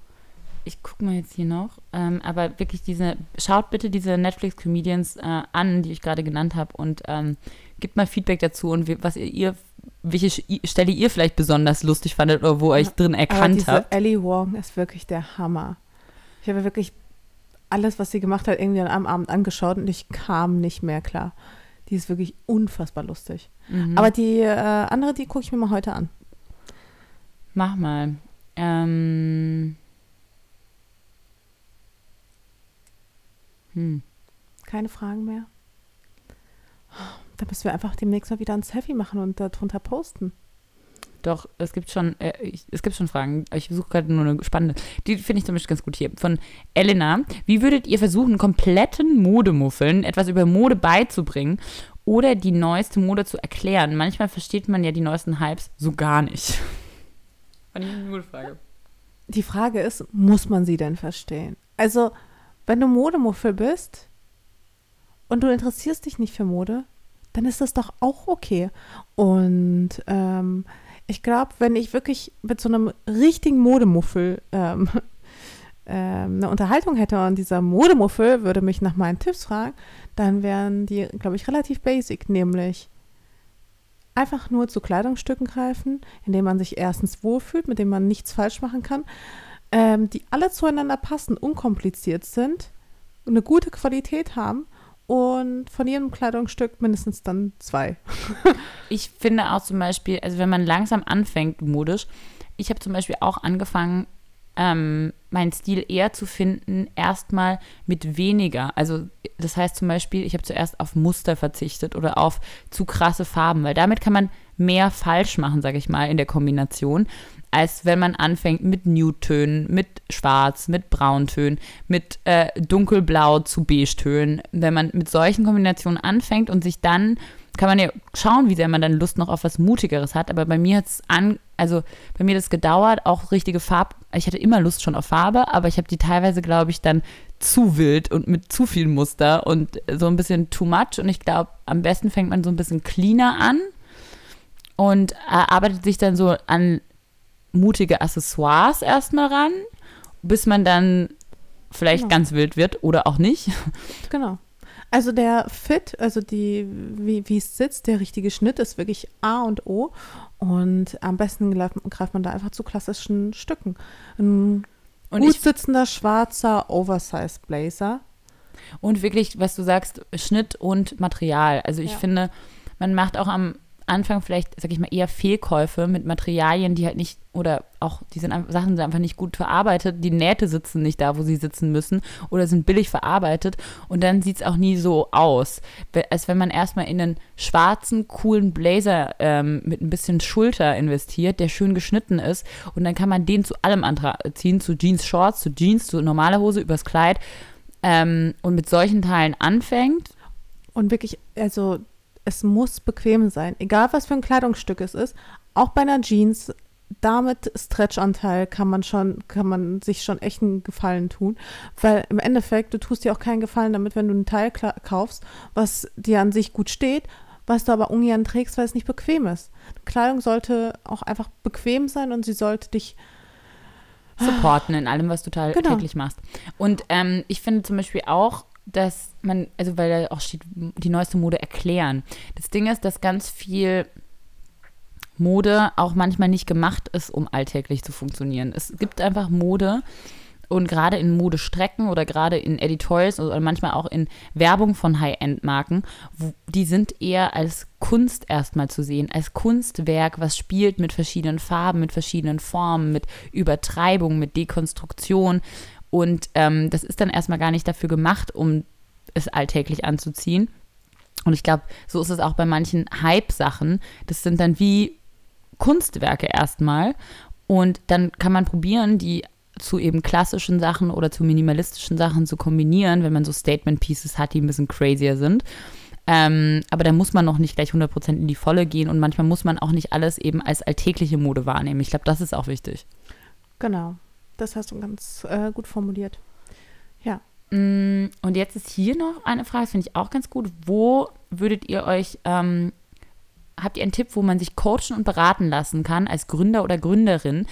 Speaker 1: Ich gucke mal jetzt hier noch. Ähm, aber wirklich diese, schaut bitte diese Netflix-Comedians äh, an, die ich gerade genannt habe und ähm, gebt mal Feedback dazu und was ihr, welche Stelle ihr vielleicht besonders lustig fandet oder wo ihr euch drin erkannt aber habt.
Speaker 2: Ellie Wong ist wirklich der Hammer. Ich habe wirklich alles, was sie gemacht hat, irgendwie am Abend angeschaut und ich kam nicht mehr klar. Die ist wirklich unfassbar lustig. Mhm. Aber die äh, andere, die gucke ich mir mal heute an.
Speaker 1: Mach mal. Ähm.
Speaker 2: Hm. Keine Fragen mehr. Da müssen wir einfach demnächst mal wieder ein Selfie machen und darunter posten.
Speaker 1: Doch, es gibt schon, äh, ich, es gibt schon Fragen. Ich suche gerade nur eine spannende. Die finde ich zum Beispiel ganz gut hier. Von Elena. Wie würdet ihr versuchen, kompletten Modemuffeln etwas über Mode beizubringen oder die neueste Mode zu erklären? Manchmal versteht man ja die neuesten Hypes so gar nicht.
Speaker 2: Fand ich eine gute Frage. Die Frage ist, muss man sie denn verstehen? Also, wenn du Modemuffel bist und du interessierst dich nicht für Mode, dann ist das doch auch okay. Und ähm, ich glaube, wenn ich wirklich mit so einem richtigen Modemuffel ähm, ähm, eine Unterhaltung hätte und dieser Modemuffel würde mich nach meinen Tipps fragen, dann wären die, glaube ich, relativ basic, nämlich einfach nur zu Kleidungsstücken greifen, in denen man sich erstens wohlfühlt, mit denen man nichts falsch machen kann, ähm, die alle zueinander passen, unkompliziert sind, eine gute Qualität haben und von jedem Kleidungsstück mindestens dann zwei.
Speaker 1: ich finde auch zum Beispiel, also wenn man langsam anfängt modisch, ich habe zum Beispiel auch angefangen, ähm, meinen Stil eher zu finden, erstmal mit weniger. Also das heißt zum Beispiel, ich habe zuerst auf Muster verzichtet oder auf zu krasse Farben, weil damit kann man mehr falsch machen, sage ich mal, in der Kombination als wenn man anfängt mit Nude-Tönen, mit Schwarz, mit Brauntönen, mit äh, Dunkelblau zu Beige-Tönen. Wenn man mit solchen Kombinationen anfängt und sich dann, kann man ja schauen, wie sehr man dann Lust noch auf was Mutigeres hat. Aber bei mir hat es an, also bei mir es gedauert, auch richtige Farbe. Ich hatte immer Lust schon auf Farbe, aber ich habe die teilweise, glaube ich, dann zu wild und mit zu viel Muster und so ein bisschen too much. Und ich glaube, am besten fängt man so ein bisschen cleaner an und äh, arbeitet sich dann so an mutige Accessoires erstmal ran, bis man dann vielleicht genau. ganz wild wird oder auch nicht.
Speaker 2: Genau. Also der Fit, also die, wie, wie es sitzt, der richtige Schnitt ist wirklich A und O. Und am besten greift man da einfach zu klassischen Stücken. Ein und gut sitzender schwarzer Oversize Blazer.
Speaker 1: Und wirklich, was du sagst, Schnitt und Material. Also ich ja. finde, man macht auch am Anfang vielleicht, sag ich mal, eher Fehlkäufe mit Materialien, die halt nicht, oder auch, die sind Sachen sind einfach nicht gut verarbeitet, die Nähte sitzen nicht da, wo sie sitzen müssen oder sind billig verarbeitet. Und dann sieht es auch nie so aus, als wenn man erstmal in einen schwarzen, coolen Blazer ähm, mit ein bisschen Schulter investiert, der schön geschnitten ist. Und dann kann man den zu allem anziehen, zu Jeans Shorts, zu Jeans, zu normaler Hose, übers Kleid ähm, und mit solchen Teilen anfängt.
Speaker 2: Und wirklich, also es muss bequem sein, egal was für ein Kleidungsstück es ist. Auch bei einer Jeans, damit Stretchanteil kann man schon, kann man sich schon echt einen Gefallen tun, weil im Endeffekt du tust dir auch keinen Gefallen damit, wenn du ein Teil kaufst, was dir an sich gut steht, was du aber ungern trägst, weil es nicht bequem ist. Kleidung sollte auch einfach bequem sein und sie sollte dich
Speaker 1: supporten in allem, was du genau. täglich machst. Und ähm, ich finde zum Beispiel auch, dass man, also weil da auch steht, die neueste Mode erklären. Das Ding ist, dass ganz viel Mode auch manchmal nicht gemacht ist, um alltäglich zu funktionieren. Es gibt einfach Mode und gerade in Modestrecken oder gerade in Editorials oder manchmal auch in Werbung von High-End-Marken, die sind eher als Kunst erstmal zu sehen, als Kunstwerk, was spielt mit verschiedenen Farben, mit verschiedenen Formen, mit Übertreibung, mit Dekonstruktion und ähm, das ist dann erstmal gar nicht dafür gemacht, um es alltäglich anzuziehen. Und ich glaube, so ist es auch bei manchen Hype-Sachen. Das sind dann wie Kunstwerke erstmal. Und dann kann man probieren, die zu eben klassischen Sachen oder zu minimalistischen Sachen zu kombinieren, wenn man so Statement-Pieces hat, die ein bisschen crazier sind. Ähm, aber da muss man noch nicht gleich 100% in die Volle gehen und manchmal muss man auch nicht alles eben als alltägliche Mode wahrnehmen. Ich glaube, das ist auch wichtig.
Speaker 2: Genau. Das hast du ganz äh, gut formuliert. Ja.
Speaker 1: Mm, und jetzt ist hier noch eine Frage, finde ich auch ganz gut. Wo würdet ihr euch, ähm, habt ihr einen Tipp, wo man sich coachen und beraten lassen kann als Gründer oder Gründerin,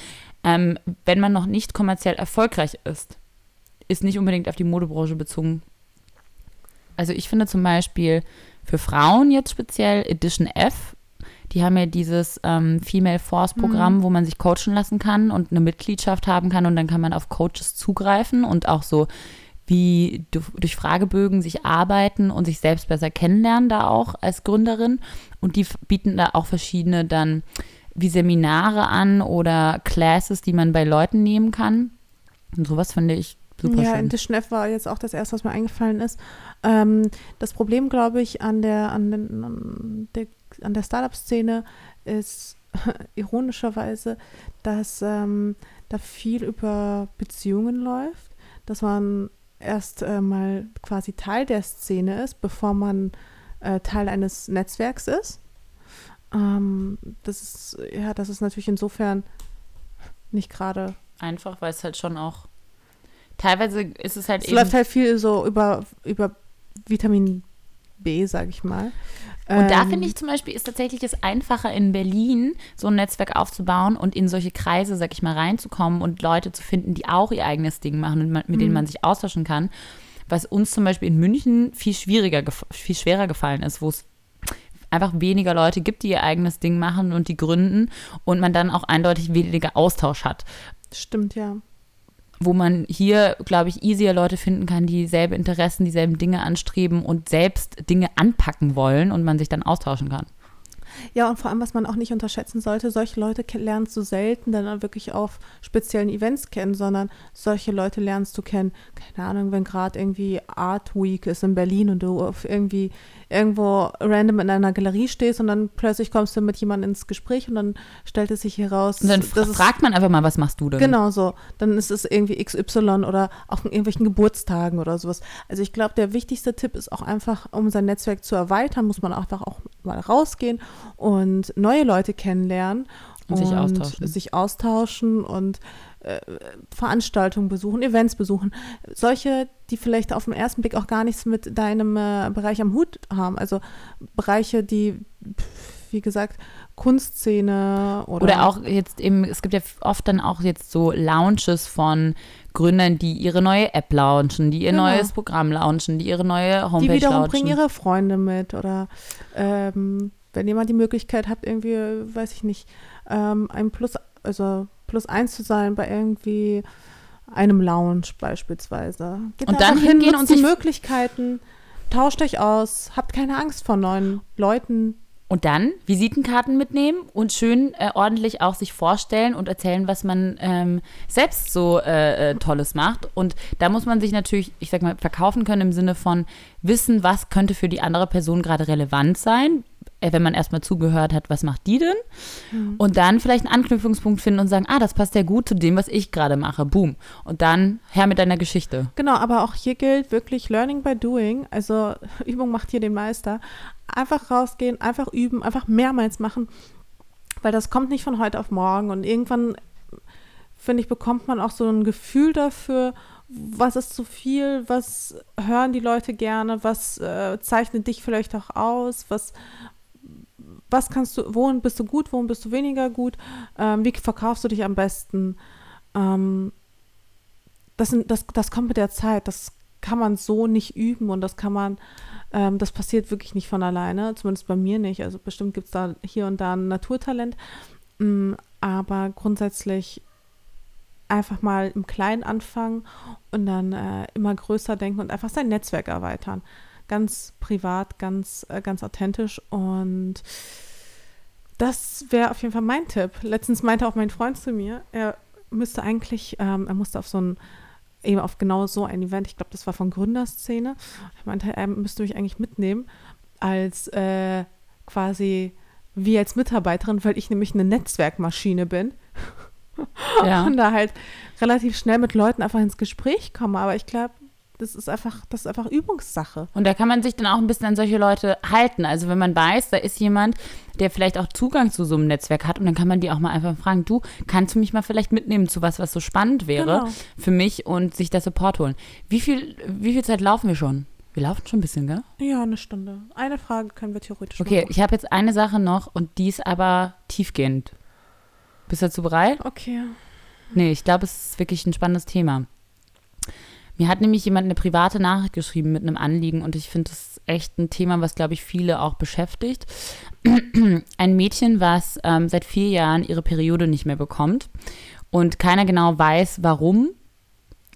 Speaker 1: ähm, wenn man noch nicht kommerziell erfolgreich ist? Ist nicht unbedingt auf die Modebranche bezogen. Also ich finde zum Beispiel für Frauen jetzt speziell Edition F die haben ja dieses ähm, Female Force Programm, mhm. wo man sich coachen lassen kann und eine Mitgliedschaft haben kann und dann kann man auf Coaches zugreifen und auch so wie durch Fragebögen sich arbeiten und sich selbst besser kennenlernen da auch als Gründerin. Und die bieten da auch verschiedene dann wie Seminare an oder Classes, die man bei Leuten nehmen kann. Und sowas finde ich super
Speaker 2: ja,
Speaker 1: schön.
Speaker 2: Edition F war jetzt auch das erste, was mir eingefallen ist. Ähm, das Problem, glaube ich, an der, an, den, an der, an der Startup-Szene ist, ironischerweise, dass ähm, da viel über Beziehungen läuft, dass man erst äh, mal quasi Teil der Szene ist, bevor man äh, Teil eines Netzwerks ist. Ähm, das ist, ja, das ist natürlich insofern nicht gerade.
Speaker 1: Einfach, weil es halt schon auch. Teilweise ist es halt
Speaker 2: Es
Speaker 1: eben.
Speaker 2: läuft halt viel so über, über Vitamin B, sag ich mal.
Speaker 1: Und da
Speaker 2: Ähm,
Speaker 1: finde ich zum Beispiel, ist tatsächlich es einfacher in Berlin, so ein Netzwerk aufzubauen und in solche Kreise, sag ich mal, reinzukommen und Leute zu finden, die auch ihr eigenes Ding machen und mit denen man sich austauschen kann. Was uns zum Beispiel in München viel schwieriger, viel schwerer gefallen ist, wo es einfach weniger Leute gibt, die ihr eigenes Ding machen und die gründen und man dann auch eindeutig weniger Austausch hat.
Speaker 2: Stimmt, ja.
Speaker 1: Wo man hier, glaube ich, easier Leute finden kann, die dieselbe Interessen, dieselben Dinge anstreben und selbst Dinge anpacken wollen und man sich dann austauschen kann.
Speaker 2: Ja, und vor allem, was man auch nicht unterschätzen sollte, solche Leute lernst du selten dann wirklich auf speziellen Events kennen, sondern solche Leute lernst du kennen, keine Ahnung, wenn gerade irgendwie Art Week ist in Berlin und du auf irgendwie irgendwo random in einer Galerie stehst und dann plötzlich kommst du mit jemandem ins Gespräch und dann stellt es sich heraus,
Speaker 1: Und dann fragt man einfach mal, was machst du denn?
Speaker 2: Genau so. Dann ist es irgendwie XY oder auch in irgendwelchen Geburtstagen oder sowas. Also ich glaube, der wichtigste Tipp ist auch einfach, um sein Netzwerk zu erweitern, muss man einfach auch mal rausgehen und neue Leute kennenlernen.
Speaker 1: Und sich austauschen.
Speaker 2: sich austauschen und äh, Veranstaltungen besuchen, Events besuchen. Solche, die vielleicht auf den ersten Blick auch gar nichts mit deinem äh, Bereich am Hut haben. Also Bereiche, die, wie gesagt, Kunstszene oder,
Speaker 1: Oder auch jetzt eben, es gibt ja oft dann auch jetzt so Launches von Gründern, die ihre neue App launchen, die ihr
Speaker 2: Genau.
Speaker 1: neues Programm launchen, die ihre neue Homepage
Speaker 2: Die wiederum
Speaker 1: launchen.
Speaker 2: bringen ihre Freunde mit oder ähm, wenn jemand die Möglichkeit hat, irgendwie, weiß ich nicht, ähm, ein Plus, also Plus eins zu sein bei irgendwie einem Lounge beispielsweise. Geht
Speaker 1: Und
Speaker 2: einfach
Speaker 1: dann
Speaker 2: hin,
Speaker 1: hingehen und
Speaker 2: die Möglichkeiten, tauscht euch aus, habt keine Angst vor neuen Leuten.
Speaker 1: Und dann Visitenkarten mitnehmen und schön äh, ordentlich auch sich vorstellen und erzählen, was man ähm, selbst so äh, äh, Tolles macht. Und da muss man sich natürlich, ich sag mal, verkaufen können im Sinne von wissen, was könnte für die andere Person gerade relevant sein. Äh, wenn man erstmal zugehört hat, was macht die denn? Und dann vielleicht einen Anknüpfungspunkt finden und sagen, ah, das passt ja gut zu dem, was ich gerade mache. Boom. Und dann her mit deiner Geschichte.
Speaker 2: Genau, aber auch hier gilt wirklich Learning by Doing. Also Übung macht hier den Meister. Einfach rausgehen, einfach üben, einfach mehrmals machen, weil das kommt nicht von heute auf morgen. Und irgendwann, finde ich, bekommt man auch so ein Gefühl dafür, was ist zu viel, was hören die Leute gerne, was äh, zeichnet dich vielleicht auch aus, was, was kannst du, wohin bist du gut, wohin bist du weniger gut, ähm, wie verkaufst du dich am besten. Ähm, das, das, das kommt mit der Zeit. Das kann man so nicht üben und das kann man, ähm, das passiert wirklich nicht von alleine, zumindest bei mir nicht. Also bestimmt gibt es da hier und da ein Naturtalent, Mm, aber grundsätzlich einfach mal im Kleinen anfangen und dann äh, immer größer denken und einfach sein Netzwerk erweitern. Ganz privat, ganz, äh, ganz authentisch und das wäre auf jeden Fall mein Tipp. Letztens meinte auch mein Freund zu mir, er müsste eigentlich, ähm, er musste auf so ein, eben auf genau so ein Event, ich glaube, das war von Gründerszene. Ich meinte, er müsste mich eigentlich mitnehmen als äh, quasi wie als Mitarbeiterin, weil ich nämlich eine Netzwerkmaschine bin
Speaker 1: Ja.
Speaker 2: und da halt relativ schnell mit Leuten einfach ins Gespräch komme. Aber ich glaube, das ist einfach, das ist einfach Übungssache.
Speaker 1: Und da kann man sich dann auch ein bisschen an solche Leute halten. Also wenn man weiß, da ist jemand, der vielleicht auch Zugang zu so einem Netzwerk hat und dann kann man die auch mal einfach fragen, du, kannst du mich mal vielleicht mitnehmen zu was, was so spannend wäre
Speaker 2: Genau.
Speaker 1: für mich und sich das Support holen. Wie viel, wie viel Zeit laufen wir schon? Wir laufen schon ein bisschen, gell?
Speaker 2: Ja, eine Stunde. Eine Frage können wir theoretisch
Speaker 1: Okay,
Speaker 2: noch
Speaker 1: ich habe jetzt eine Sache noch und die ist aber tiefgehend. Bist du dazu bereit?
Speaker 2: Okay.
Speaker 1: Nee, ich glaube, es ist wirklich ein spannendes Thema. Mir hat nämlich jemand eine private Nachricht geschrieben mit einem Anliegen und ich finde das echt ein Thema, was, glaube ich, viele auch beschäftigt. Ein Mädchen, was ähm, seit vier Jahren ihre Periode nicht mehr bekommt und keiner genau weiß, warum.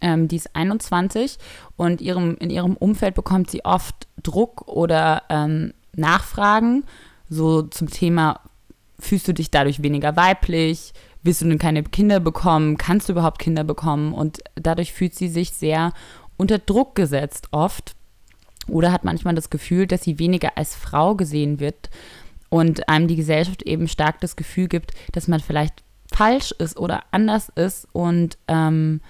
Speaker 1: Ähm, die ist 21 und ihrem, in ihrem Umfeld bekommt sie oft Druck oder ähm, Nachfragen, so zum Thema, fühlst du dich dadurch weniger weiblich? Willst du denn keine Kinder bekommen? Kannst du überhaupt Kinder bekommen? Und dadurch fühlt sie sich sehr unter Druck gesetzt oft oder hat manchmal das Gefühl, dass sie weniger als Frau gesehen wird und einem die Gesellschaft eben stark das Gefühl gibt, dass man vielleicht falsch ist oder anders ist und ähm,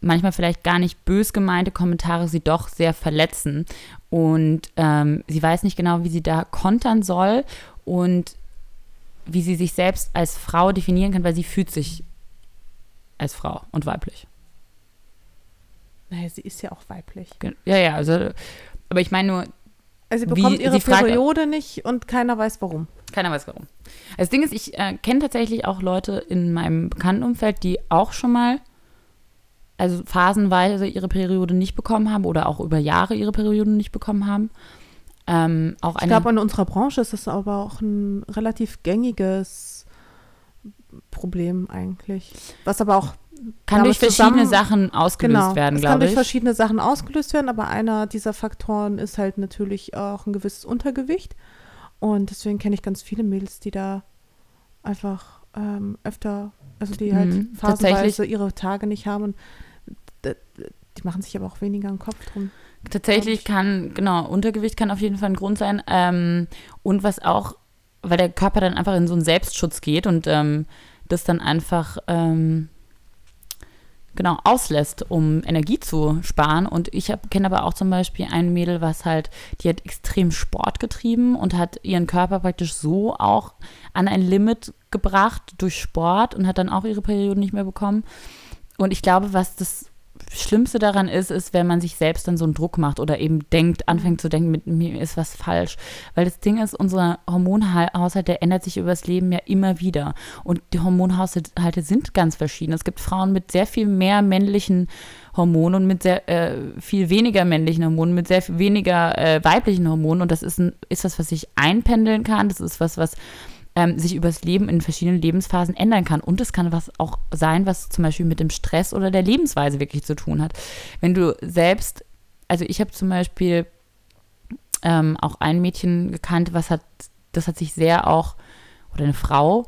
Speaker 1: manchmal vielleicht gar nicht bös gemeinte Kommentare sie doch sehr verletzen. Und ähm, sie weiß nicht genau, wie sie da kontern soll und wie sie sich selbst als Frau definieren kann, weil sie fühlt sich als Frau und weiblich.
Speaker 2: Naja, sie ist ja auch weiblich.
Speaker 1: Ja, ja, also, aber ich meine nur.
Speaker 2: Also sie bekommt
Speaker 1: wie,
Speaker 2: ihre
Speaker 1: sie fragt,
Speaker 2: Periode nicht und keiner weiß warum.
Speaker 1: Keiner weiß warum. Das Ding ist, ich äh, kenne tatsächlich auch Leute in meinem Bekanntenumfeld, die auch schon mal, also phasenweise ihre Periode nicht bekommen haben oder auch über Jahre ihre Periode nicht bekommen haben. Ähm, auch
Speaker 2: ich glaube, in unserer Branche ist das aber auch ein relativ gängiges Problem eigentlich. Was aber auch
Speaker 1: kann durch verschiedene Sachen ausgelöst
Speaker 2: genau,
Speaker 1: werden,
Speaker 2: glaube ich.
Speaker 1: kann durch
Speaker 2: verschiedene Sachen ausgelöst werden, aber einer dieser Faktoren ist halt natürlich auch ein gewisses Untergewicht. Und deswegen kenne ich ganz viele Mädels, die da einfach ähm, öfter, also die halt
Speaker 1: Mhm,
Speaker 2: phasenweise ihre Tage nicht haben. Und die machen sich aber auch weniger einen Kopf drum.
Speaker 1: Tatsächlich kann, genau, Untergewicht kann auf jeden Fall ein Grund sein. Ähm, und was auch, weil der Körper dann einfach in so einen Selbstschutz geht und ähm, das dann einfach ähm, genau auslässt, um Energie zu sparen. Und ich kenne aber auch zum Beispiel ein Mädel, was halt, die hat extrem Sport getrieben und hat ihren Körper praktisch so auch an ein Limit gebracht durch Sport und hat dann auch ihre Periode nicht mehr bekommen. Und ich glaube, was das Schlimmste daran ist, ist, wenn man sich selbst dann so einen Druck macht oder eben denkt, anfängt zu denken, mit mir ist was falsch. Weil das Ding ist, unser Hormonhaushalt, der ändert sich übers Leben ja immer wieder. Und die Hormonhaushalte sind ganz verschieden. Es gibt Frauen mit sehr viel mehr männlichen Hormonen und mit sehr äh, viel weniger männlichen Hormonen, mit sehr viel weniger äh, weiblichen Hormonen. Und das ist, ein, ist was, was sich einpendeln kann. Das ist was, was ähm, sich übers Leben in verschiedenen Lebensphasen ändern kann. Und es kann was auch sein, was zum Beispiel mit dem Stress oder der Lebensweise wirklich zu tun hat. Wenn du selbst, also ich habe zum Beispiel ähm, auch ein Mädchen gekannt, was hat, das hat sich sehr auch, oder eine Frau,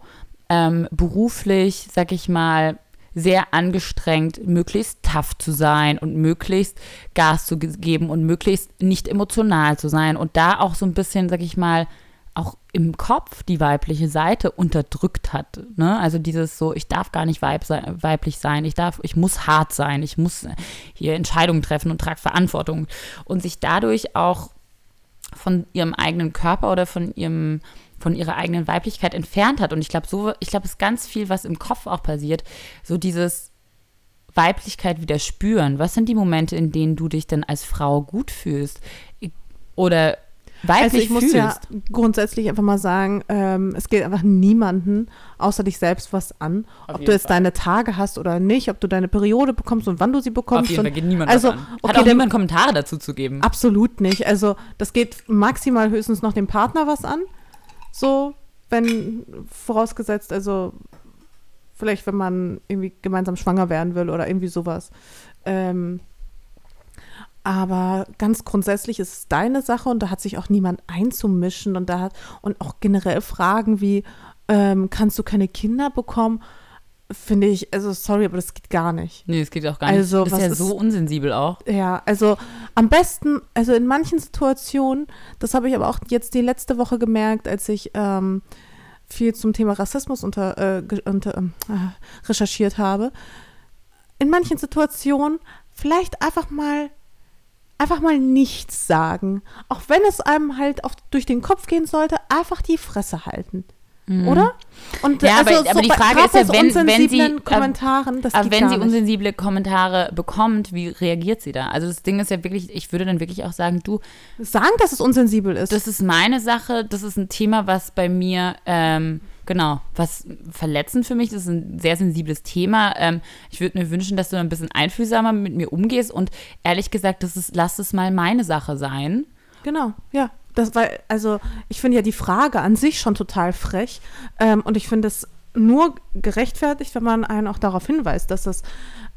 Speaker 1: ähm, beruflich, sag ich mal, sehr angestrengt, möglichst tough zu sein und möglichst Gas zu ge- geben und möglichst nicht emotional zu sein und da auch so ein bisschen, sag ich mal, auch im Kopf die weibliche Seite unterdrückt hat. Ne? Also dieses so, ich darf gar nicht weib sei, weiblich sein, ich darf, ich muss hart sein, ich muss hier Entscheidungen treffen und trage Verantwortung. Und sich dadurch auch von ihrem eigenen Körper oder von ihrem von ihrer eigenen Weiblichkeit entfernt hat. Und ich glaube, so, ich glaube, es ist ganz viel, was im Kopf auch passiert. So dieses Weiblichkeit wieder spüren. Was sind die Momente, in denen du dich dann als Frau gut fühlst? Oder weiblich
Speaker 2: Also ich muss
Speaker 1: fühlst?
Speaker 2: ja grundsätzlich einfach mal sagen, ähm, es geht einfach niemanden außer dich selbst was an,
Speaker 1: Auf
Speaker 2: ob du jetzt
Speaker 1: Fall.
Speaker 2: deine Tage hast oder nicht, ob du deine Periode bekommst und wann du sie bekommst.
Speaker 1: Auf jeden Fall geht niemand
Speaker 2: also,
Speaker 1: was an. Hat
Speaker 2: okay,
Speaker 1: auch niemand Kommentare dazu zu geben.
Speaker 2: Absolut nicht. Also das geht maximal höchstens noch dem Partner was an. So, wenn vorausgesetzt, also vielleicht wenn man irgendwie gemeinsam schwanger werden will oder irgendwie sowas. Ähm, aber ganz grundsätzlich ist es deine Sache und da hat sich auch niemand einzumischen und da hat und auch generell Fragen wie ähm, kannst du keine Kinder bekommen, finde ich, also sorry, aber das geht gar nicht.
Speaker 1: Nee, es geht auch gar nicht.
Speaker 2: Also,
Speaker 1: das ist ja
Speaker 2: ist-
Speaker 1: so unsensibel auch.
Speaker 2: Ja, also am besten, also in manchen Situationen, das habe ich aber auch jetzt die letzte Woche gemerkt, als ich ähm, viel zum Thema Rassismus unter, äh, unter, äh, recherchiert habe. In manchen Situationen vielleicht einfach mal einfach mal nichts sagen, auch wenn es einem halt auf, durch den Kopf gehen sollte, einfach die Fresse halten. Oder? Und
Speaker 1: Mhm. Ja, aber- aber die Frage ist ja,
Speaker 2: so
Speaker 1: wenn- wenn sie-
Speaker 2: unsensiblen
Speaker 1: äh,
Speaker 2: Kommentaren, das
Speaker 1: Aber wenn sie unsensible Kommentare bekommt, wie reagiert sie da? Also das Ding ist ja wirklich, ich würde dann wirklich auch sagen, du,
Speaker 2: sagen, dass es unsensibel ist.
Speaker 1: das ist meine Sache, das ist ein Thema, was bei mir, ähm, genau, was verletzend für mich, das ist ein sehr sensibles Thema. Ähm, ich würde mir wünschen, dass du ein bisschen einfühlsamer mit mir umgehst und ehrlich gesagt, das ist, lass es mal meine Sache sein.
Speaker 2: Genau, ja. Das war, also ich finde ja die Frage an sich schon total frech. Ähm, und ich finde es nur gerechtfertigt, wenn man einen auch darauf hinweist, dass das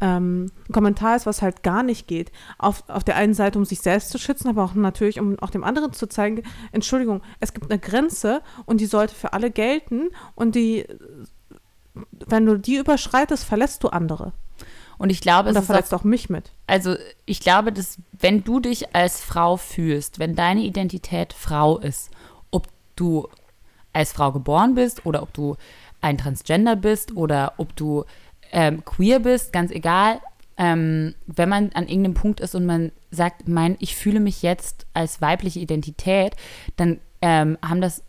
Speaker 2: ähm, ein Kommentar ist, was halt gar nicht geht. Auf, auf der einen Seite, um sich selbst zu schützen, aber auch natürlich, um auch dem anderen zu zeigen, Entschuldigung, es gibt eine Grenze und die sollte für alle gelten und die, wenn du die überschreitest, verlässt du andere.
Speaker 1: Und ich glaube,
Speaker 2: Und
Speaker 1: es
Speaker 2: da
Speaker 1: ist auch
Speaker 2: verletzt auch mich mit.
Speaker 1: also ich glaube, dass wenn du dich als Frau fühlst, wenn deine Identität Frau ist, ob du als Frau geboren bist oder ob du ein Transgender bist oder ob du ähm, queer bist, ganz egal. Ähm, wenn man an irgendeinem Punkt ist und man sagt, mein, ich fühle mich jetzt als weibliche Identität, dann ähm, haben das,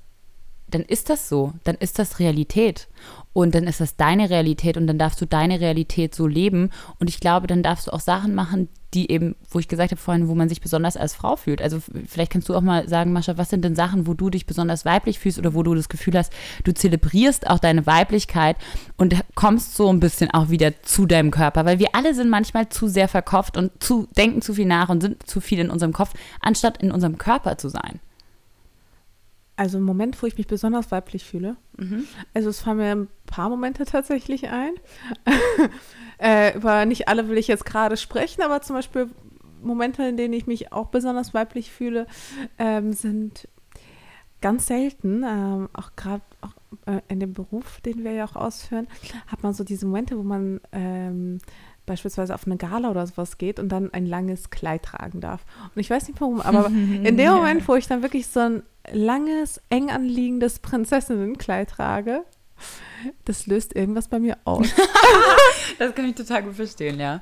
Speaker 1: dann ist das so, dann ist das Realität. Und dann ist das deine Realität und dann darfst du deine Realität so leben. Und ich glaube, dann darfst du auch Sachen machen, die eben, wo ich gesagt habe vorhin, wo man sich besonders als Frau fühlt. Also vielleicht kannst du auch mal sagen, Mascha, was sind denn Sachen, wo du dich besonders weiblich fühlst oder wo du das Gefühl hast, du zelebrierst auch deine Weiblichkeit und kommst so ein bisschen auch wieder zu deinem Körper. Weil wir alle sind manchmal zu sehr verkopft und zu, denken zu viel nach und sind zu viel in unserem Kopf, anstatt in unserem Körper zu sein.
Speaker 2: Also ein Moment, wo ich mich besonders weiblich fühle. Mhm. Also es fallen mir ein paar Momente tatsächlich ein. äh, über nicht alle will ich jetzt gerade sprechen, aber zum Beispiel Momente, in denen ich mich auch besonders weiblich fühle, ähm, sind ganz selten, ähm, auch gerade äh, in dem Beruf, den wir ja auch ausführen, hat man so diese Momente, wo man ähm, beispielsweise auf eine Gala oder sowas geht und dann ein langes Kleid tragen darf. Und ich weiß nicht warum, aber in dem Moment, wo ich dann wirklich so ein langes, eng anliegendes Prinzessinnenkleid trage, das löst irgendwas bei mir aus.
Speaker 1: das kann ich total gut verstehen, ja.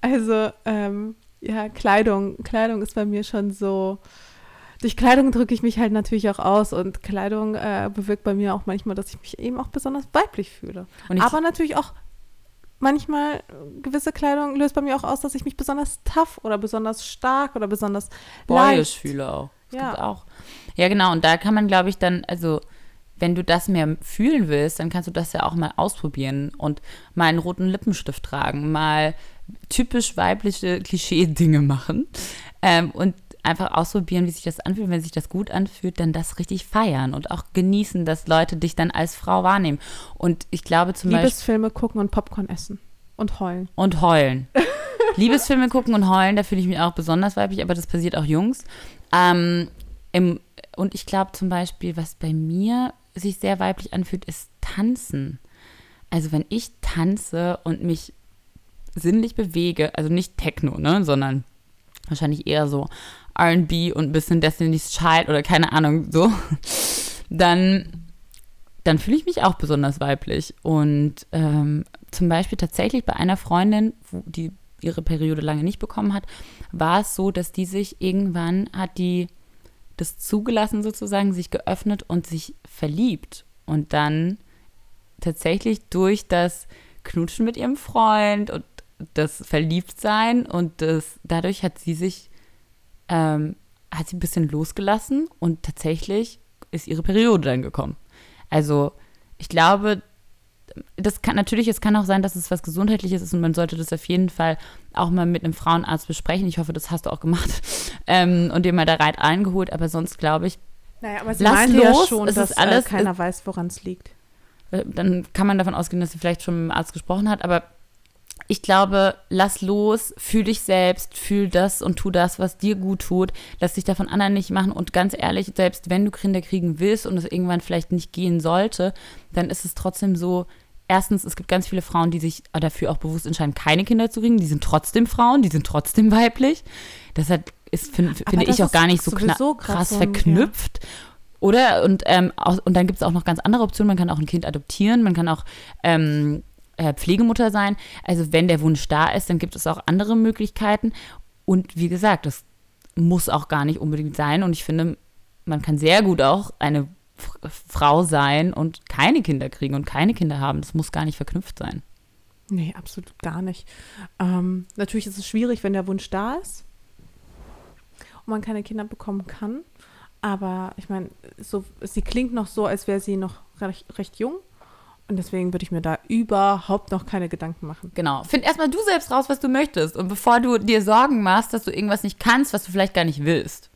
Speaker 2: Also, ähm, ja, Kleidung, Kleidung ist bei mir schon so. Durch Kleidung drücke ich mich halt natürlich auch aus und Kleidung äh, bewirkt bei mir auch manchmal, dass ich mich eben auch besonders weiblich fühle. Aber natürlich auch manchmal gewisse Kleidung löst bei mir auch aus, dass ich mich besonders tough oder besonders stark oder besonders
Speaker 1: boyish fühle auch. Das ja. auch. Ja, genau. Und da kann man, glaube ich, dann, also wenn du das mehr fühlen willst, dann kannst du das ja auch mal ausprobieren und mal einen roten Lippenstift tragen, mal typisch weibliche Klischee-Dinge machen ähm, und einfach ausprobieren, wie sich das anfühlt. Wenn sich das gut anfühlt, dann das richtig feiern und auch genießen, dass Leute dich dann als Frau wahrnehmen. Und ich glaube zum
Speaker 2: Liebesfilme Beispiel. Liebesfilme gucken und Popcorn essen. Und heulen.
Speaker 1: Und heulen. Liebesfilme gucken und heulen, da fühle ich mich auch besonders weiblich, aber das passiert auch Jungs. Ähm, im, und ich glaube zum Beispiel, was bei mir sich sehr weiblich anfühlt, ist Tanzen. Also wenn ich tanze und mich sinnlich bewege, also nicht Techno, ne, sondern wahrscheinlich eher so RB und ein bisschen Destiny's Child oder keine Ahnung, so, dann, dann fühle ich mich auch besonders weiblich. Und ähm, zum Beispiel tatsächlich bei einer Freundin, die ihre Periode lange nicht bekommen hat, war es so, dass die sich irgendwann hat die das zugelassen sozusagen, sich geöffnet und sich verliebt. Und dann tatsächlich durch das Knutschen mit ihrem Freund und das Verliebtsein und das, dadurch hat sie sich, ähm, hat sie ein bisschen losgelassen und tatsächlich ist ihre Periode dann gekommen. Also ich glaube, das kann natürlich, es kann auch sein, dass es was Gesundheitliches ist und man sollte das auf jeden Fall auch mal mit einem Frauenarzt besprechen. Ich hoffe, das hast du auch gemacht ähm, und dir mal da reit eingeholt. Aber sonst glaube ich,
Speaker 2: naja, aber sie lass los, ja schon, es dass ist alles, äh, keiner weiß, woran es liegt.
Speaker 1: Äh, dann kann man davon ausgehen, dass sie vielleicht schon mit dem Arzt gesprochen hat. Aber ich glaube, lass los, fühl dich selbst, fühl das und tu das, was dir gut tut. Lass dich davon anderen nicht machen. Und ganz ehrlich, selbst wenn du Kinder kriegen willst und es irgendwann vielleicht nicht gehen sollte, dann ist es trotzdem so, erstens, es gibt ganz viele Frauen, die sich dafür auch bewusst entscheiden, keine Kinder zu kriegen. Die sind trotzdem Frauen, die sind trotzdem weiblich. Deshalb ist, find, finde ich, auch gar nicht so krass verknüpft. Ja. Oder? Und, ähm, und dann gibt es auch noch ganz andere Optionen. Man kann auch ein Kind adoptieren, man kann auch ähm, äh, Pflegemutter sein. Also wenn der Wunsch da ist, dann gibt es auch andere Möglichkeiten. Und wie gesagt, das muss auch gar nicht unbedingt sein. Und ich finde, man kann sehr gut auch eine Frau sein und keine Kinder kriegen und keine Kinder haben. Das muss gar nicht verknüpft sein.
Speaker 2: Nee, absolut gar nicht. Ähm, natürlich ist es schwierig, wenn der Wunsch da ist und man keine Kinder bekommen kann. Aber ich meine, so, sie klingt noch so, als wäre sie noch recht, recht jung. Und deswegen würde ich mir da überhaupt noch keine Gedanken machen.
Speaker 1: Genau. Find erstmal du selbst raus, was du möchtest. Und bevor du dir Sorgen machst, dass du irgendwas nicht kannst, was du vielleicht gar nicht willst.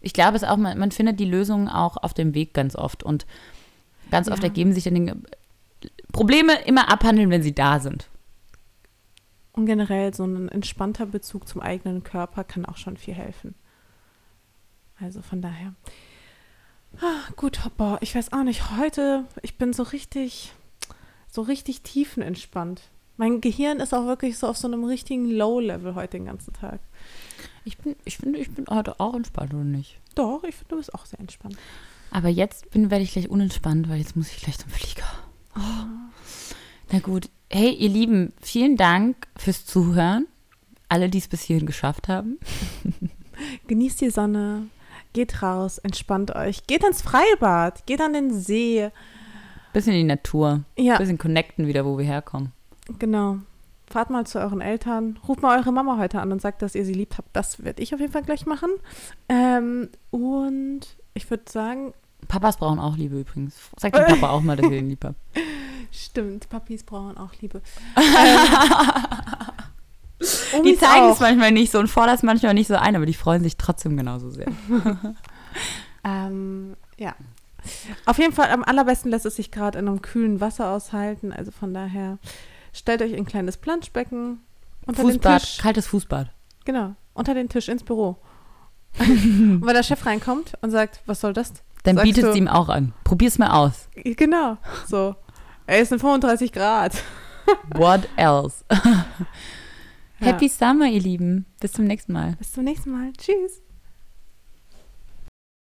Speaker 1: Ich glaube es auch, man, man findet die Lösungen auch auf dem Weg ganz oft. Und ganz ja. oft ergeben sich dann Dinge. Probleme immer abhandeln, wenn sie da sind.
Speaker 2: Und generell so ein entspannter Bezug zum eigenen Körper kann auch schon viel helfen. Also von daher. Gut, boah, ich weiß auch nicht. Heute, ich bin so richtig, so richtig tiefenentspannt. Mein Gehirn ist auch wirklich so auf so einem richtigen Low-Level heute den ganzen Tag.
Speaker 1: Ich bin, ich finde, ich bin heute auch entspannt, oder nicht?
Speaker 2: Doch, ich finde, du bist auch sehr entspannt.
Speaker 1: Aber jetzt bin, werde ich gleich unentspannt, weil jetzt muss ich gleich zum Flieger. Oh. Na gut. Hey, ihr Lieben, vielen Dank fürs Zuhören. Alle, die es bis hierhin geschafft haben.
Speaker 2: Genießt die Sonne, geht raus, entspannt euch, geht ins Freibad, geht an den See.
Speaker 1: Bisschen in die Natur.
Speaker 2: Ja.
Speaker 1: Bisschen connecten wieder, wo wir herkommen.
Speaker 2: Genau. Fahrt mal zu euren Eltern, ruft mal eure Mama heute an und sagt, dass ihr sie liebt habt. Das werde ich auf jeden Fall gleich machen. Ähm, und ich würde sagen.
Speaker 1: Papas brauchen auch Liebe übrigens. Sag dem Papa auch mal, dass ihr ihn lieb habt.
Speaker 2: Stimmt, Papis brauchen auch Liebe.
Speaker 1: ähm, die zeigen es manchmal nicht so und fordern es manchmal nicht so ein, aber die freuen sich trotzdem genauso sehr.
Speaker 2: ähm, ja. Auf jeden Fall am allerbesten lässt es sich gerade in einem kühlen Wasser aushalten. Also von daher stellt euch ein kleines Planschbecken
Speaker 1: unter Fußbad, den Tisch. kaltes Fußbad.
Speaker 2: Genau, unter den Tisch ins Büro. und wenn der Chef reinkommt und sagt, was soll das?
Speaker 1: Dann bietet es ihm auch an. Probier's mal aus.
Speaker 2: Genau, so. Er ist in 35 Grad.
Speaker 1: What else? Happy Summer, ihr Lieben. Bis zum nächsten Mal.
Speaker 2: Bis zum nächsten Mal. Tschüss.